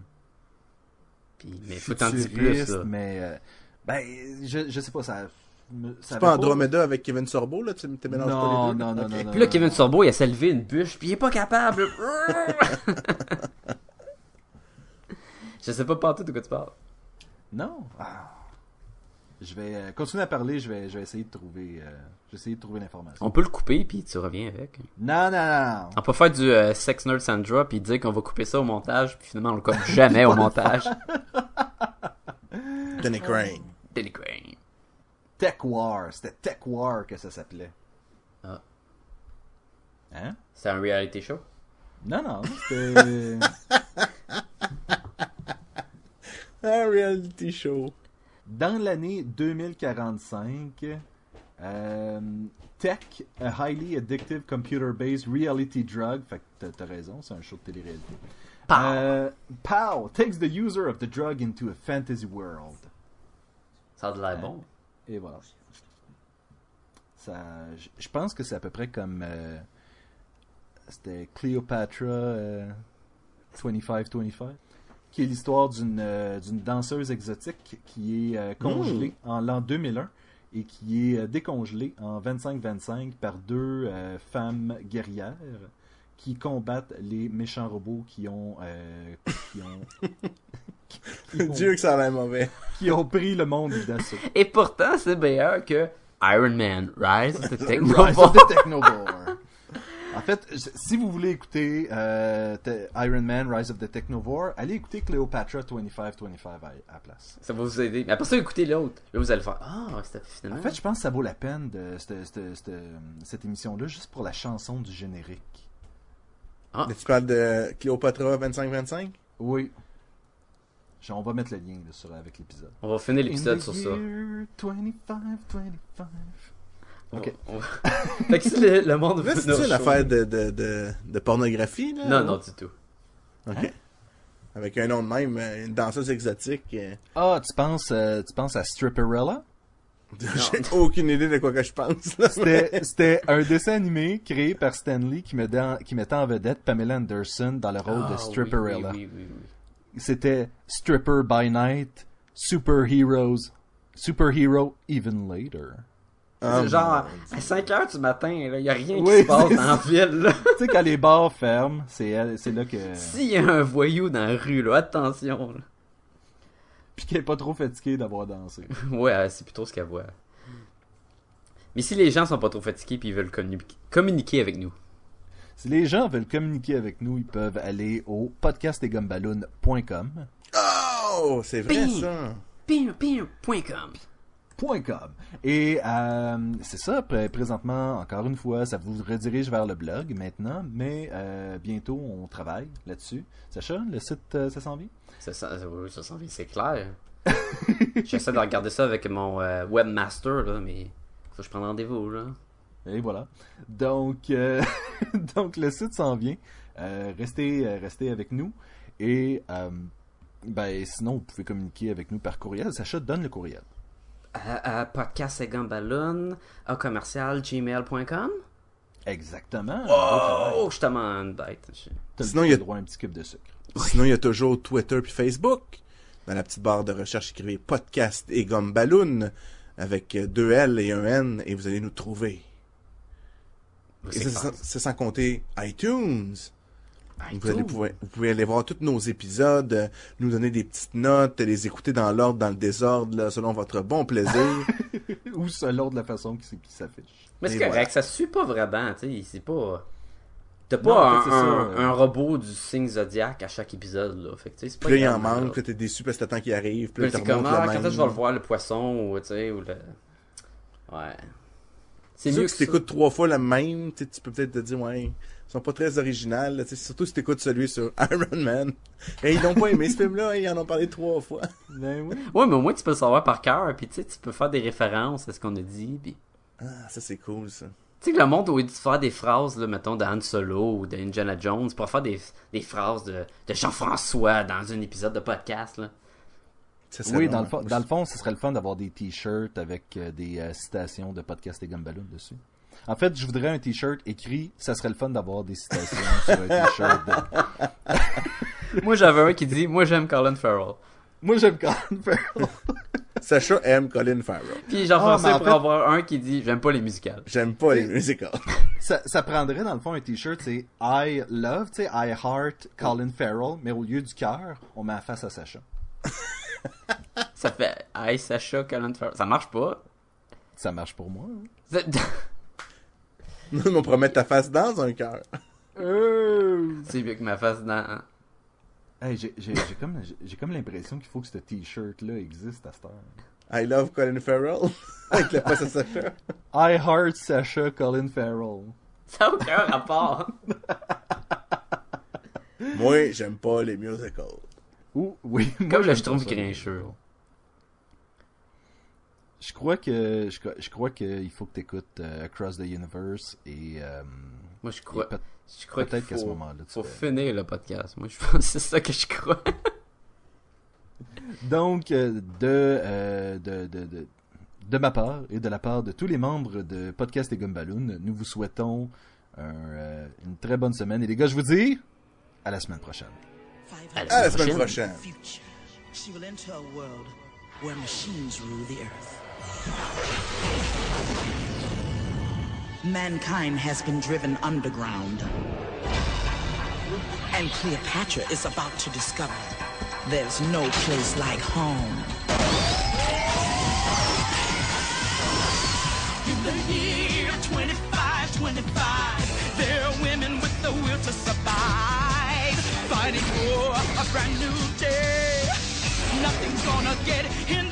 Puis, mais faut t'en dire plus, futuriste, là. mais euh, ben je, je sais pas ça. me- C'est pas Andromeda avec Kevin Sorbo, là? Tu tu mélanges Non, pas les deux? non, non, non, non. Puis là, Kevin Sorbo, il a lever une bûche, puis il est pas capable. Je sais pas partout de quoi tu parles. Non? Ah. Je vais euh, continuer à parler. Je vais, je vais essayer de trouver, euh, je vais essayer de trouver l'information. On peut le couper, puis tu reviens avec. Non, non, non. On peut faire du euh, Sex Nerd Sandra, puis dire qu'on va couper ça au montage, puis finalement on le coupe jamais au montage. Danny Crane. Danny Crane. Tech War. C'était Tech War que ça s'appelait. Ah. Hein? C'est un reality show? Non, non. C'était. Un reality show. Dans l'année 2045, euh, Tech, a highly addictive computer-based reality drug. Fait que t'as- raison, c'est un show de télé-réalité. Pow! Euh, Pow takes the user of the drug into a fantasy world. Ça a de l'air bon. Et voilà. Ça, je- pense que c'est à peu près comme euh, c'était Cleopatra euh, 25-25, qui est l'histoire d'une euh, d'une danseuse exotique qui est euh, congelée en l'an 2001 et qui est euh, décongelée en 25-25 par deux euh, femmes guerrières qui combattent les méchants robots qui ont euh, qui ont qui ont, Dieu que ça a l'air mauvais. qui ont pris le monde d'assaut. Et pourtant, c'est meilleur que Iron Man Rise of the Rise Technobots. of the Technoboar. En fait, si vous voulez écouter euh, Iron Man Rise of the Technoboar, allez écouter Cleopatra 25-25 à, à la place. Ça va vous aider. Mais après ça, écoutez l'autre. Là, vous allez faire Ah, c'était finalement. En fait, je pense que ça vaut la peine de cette, cette- cette- cette émission-là juste pour la chanson du générique. Mais tu parles de Cléopatra 25-25? Oui. Je- On va mettre le lien là, sur, avec l'épisode. on va finir l'épisode sur ça. year 25-25. Ok. On- fait que si le, le monde veut c'est une affaire de, de, de, de pornographie, là? Non, non, du tout. Ok. Hein? Avec un nom de même, euh, une danseuse exotique. euh, Ah, tu penses, euh, tu penses à Stripperella? J'ai aucune idée de quoi que je pense. C'était, c'était un dessin animé créé par Stanley qui mettait, en, qui mettait en vedette Pamela Anderson dans le rôle Ah, de Stripperella. Oui, oui, oui, oui. C'était Stripper by Night, Superheroes, Superhero Even Later. Ah, C'est genre, à 5 heures du matin, il n'y a rien qui se passe la ville. là. tu sais, quand les bars ferment, c'est, là que. S'il y a un voyou dans la rue, là, attention. là. Puis qu'elle est pas trop fatiguée d'avoir dansé. Ouais, c'est plutôt ce qu'elle voit. Mais si les gens sont pas trop fatigués puis ils veulent communi- communiquer avec nous, Si les gens veulent communiquer avec nous, ils peuvent aller au podcastdesgumballoon.com. Oh, c'est vrai Bing! ça. pim.com. .com. Et euh, c'est ça, pré- présentement, encore une fois, ça vous redirige vers le blog maintenant, mais euh, bientôt on travaille là-dessus. Sacha, le site, euh, ça s'en vient? Ça, oui, ça sent bien, c'est clair. J'essaie de regarder ça avec mon webmaster, là, mais faut que je prenne rendez-vous, là. Et voilà. Donc, donc le site s'en vient. Restez, restez avec nous. Et ben, sinon, vous pouvez communiquer avec nous par courriel. Sacha, donne le courriel. À, à podcast et gamballon, à commercial gmail.com. Exactement. Oh, je te une bête. Sinon, le il y a- droit à un petit cube de sucre. Sinon, il y a toujours Twitter puis Facebook. Dans la petite barre de recherche, écrivez podcast et gomme ballon avec deux L et un N et vous allez nous trouver. Sans, c'est sans compter iTunes. Vous, allez iTunes. pouvoir- vous pouvez aller voir tous nos épisodes, euh, nous donner des petites notes, les écouter dans l'ordre, dans le désordre, là, selon votre bon plaisir. Ou selon de la façon qui, qui s'affiche. Mais c'est correct, voilà. ça suit pas vraiment, tu sais, c'est pas... T'as Non, pas en un, fait, c'est ça, un- un robot du signe Zodiac à chaque épisode, là. Fait que, tu sais, c'est pas puis là, il en manque, là, t'es déçu parce que t'attends qu'il arrive, puis Puis là, tu comme, ah, le quand est-ce même. que je vais le voir, le poisson, ou, tu sais, ou le... Ouais. C'est mieux que que t'écoutes trois fois le même, tu peux peut-être te dire, ouais, sont pas très originales, tu surtout si t'écoutes celui sur Iron Man. Et ils l'ont pas aimé, ce film-là, ils en ont parlé trois fois. Ben oui. Ouais, mais au moins, tu peux le savoir par cœur, puis tu sais, tu peux faire des références à ce qu'on a dit. Ah, ça c'est cool, ça. Tu sais que le monde, lieu de faire des phrases, là, mettons, de Han Solo ou d'Indiana Jones, pour faire des, des phrases de, de Jean-François dans un épisode de podcast, là. Oui, bon, dans le, hein. fond, dans le fond, ce serait le fun d'avoir des t-shirts avec euh, des euh, citations de podcast et Gumballoon dessus. En fait, je voudrais un t-shirt écrit, ça serait le fun d'avoir des citations sur un t-shirt. de- Moi, j'avais un qui dit, moi, j'aime Colin Farrell. Moi, j'aime Colin Farrell. Sacha aime Colin Farrell. Puis j'en Ah, pensais mais en pour fait- avoir un qui dit j'aime pas les musicales. J'aime pas les musicals. ça, ça prendrait, dans le fond, un t-shirt, c'est I love, tu sais, I heart Colin Farrell, mais au lieu du cœur, on met la face à Sacha. Ça fait Hey Sacha Colin Farrell. Ça marche pas. Ça marche pour moi. hein. Nous, on pourrait mettre ta face dans un cœur. C'est mieux que ma face dans. Hey, j'ai comme, comme l'impression qu'il faut que ce t-shirt-là existe à cette heure. I love Colin Farrell. Avec la face à Sacha. I heart Sacha Colin Farrell. Ça n'a aucun rapport. Moi, j'aime pas les musicals. Ouh, oui. moi, Comme j'aime je trouve grincheux. Je crois que je, crois- je crois qu'il faut que tu écoutes Across the Universe et euh, Moi, je crois. Je crois peut-être qu'à ce moment-là, tu faut fais- finir le podcast. Moi, je pense c'est ça que je crois. donc euh, de, euh, de, de, de de ma part et de la part de tous les membres de Podcast et Gumballoon, nous vous souhaitons un, euh, une très bonne semaine et les gars, je vous dis à la semaine prochaine. À la semaine prochaine. future, she will enter a world where machines rule the earth. Mankind has been driven underground. And Cleopatra is about to discover there's no place like home. In the year 2525, there are women with the will to survive, fighting for a brand new day. Nothing's gonna get in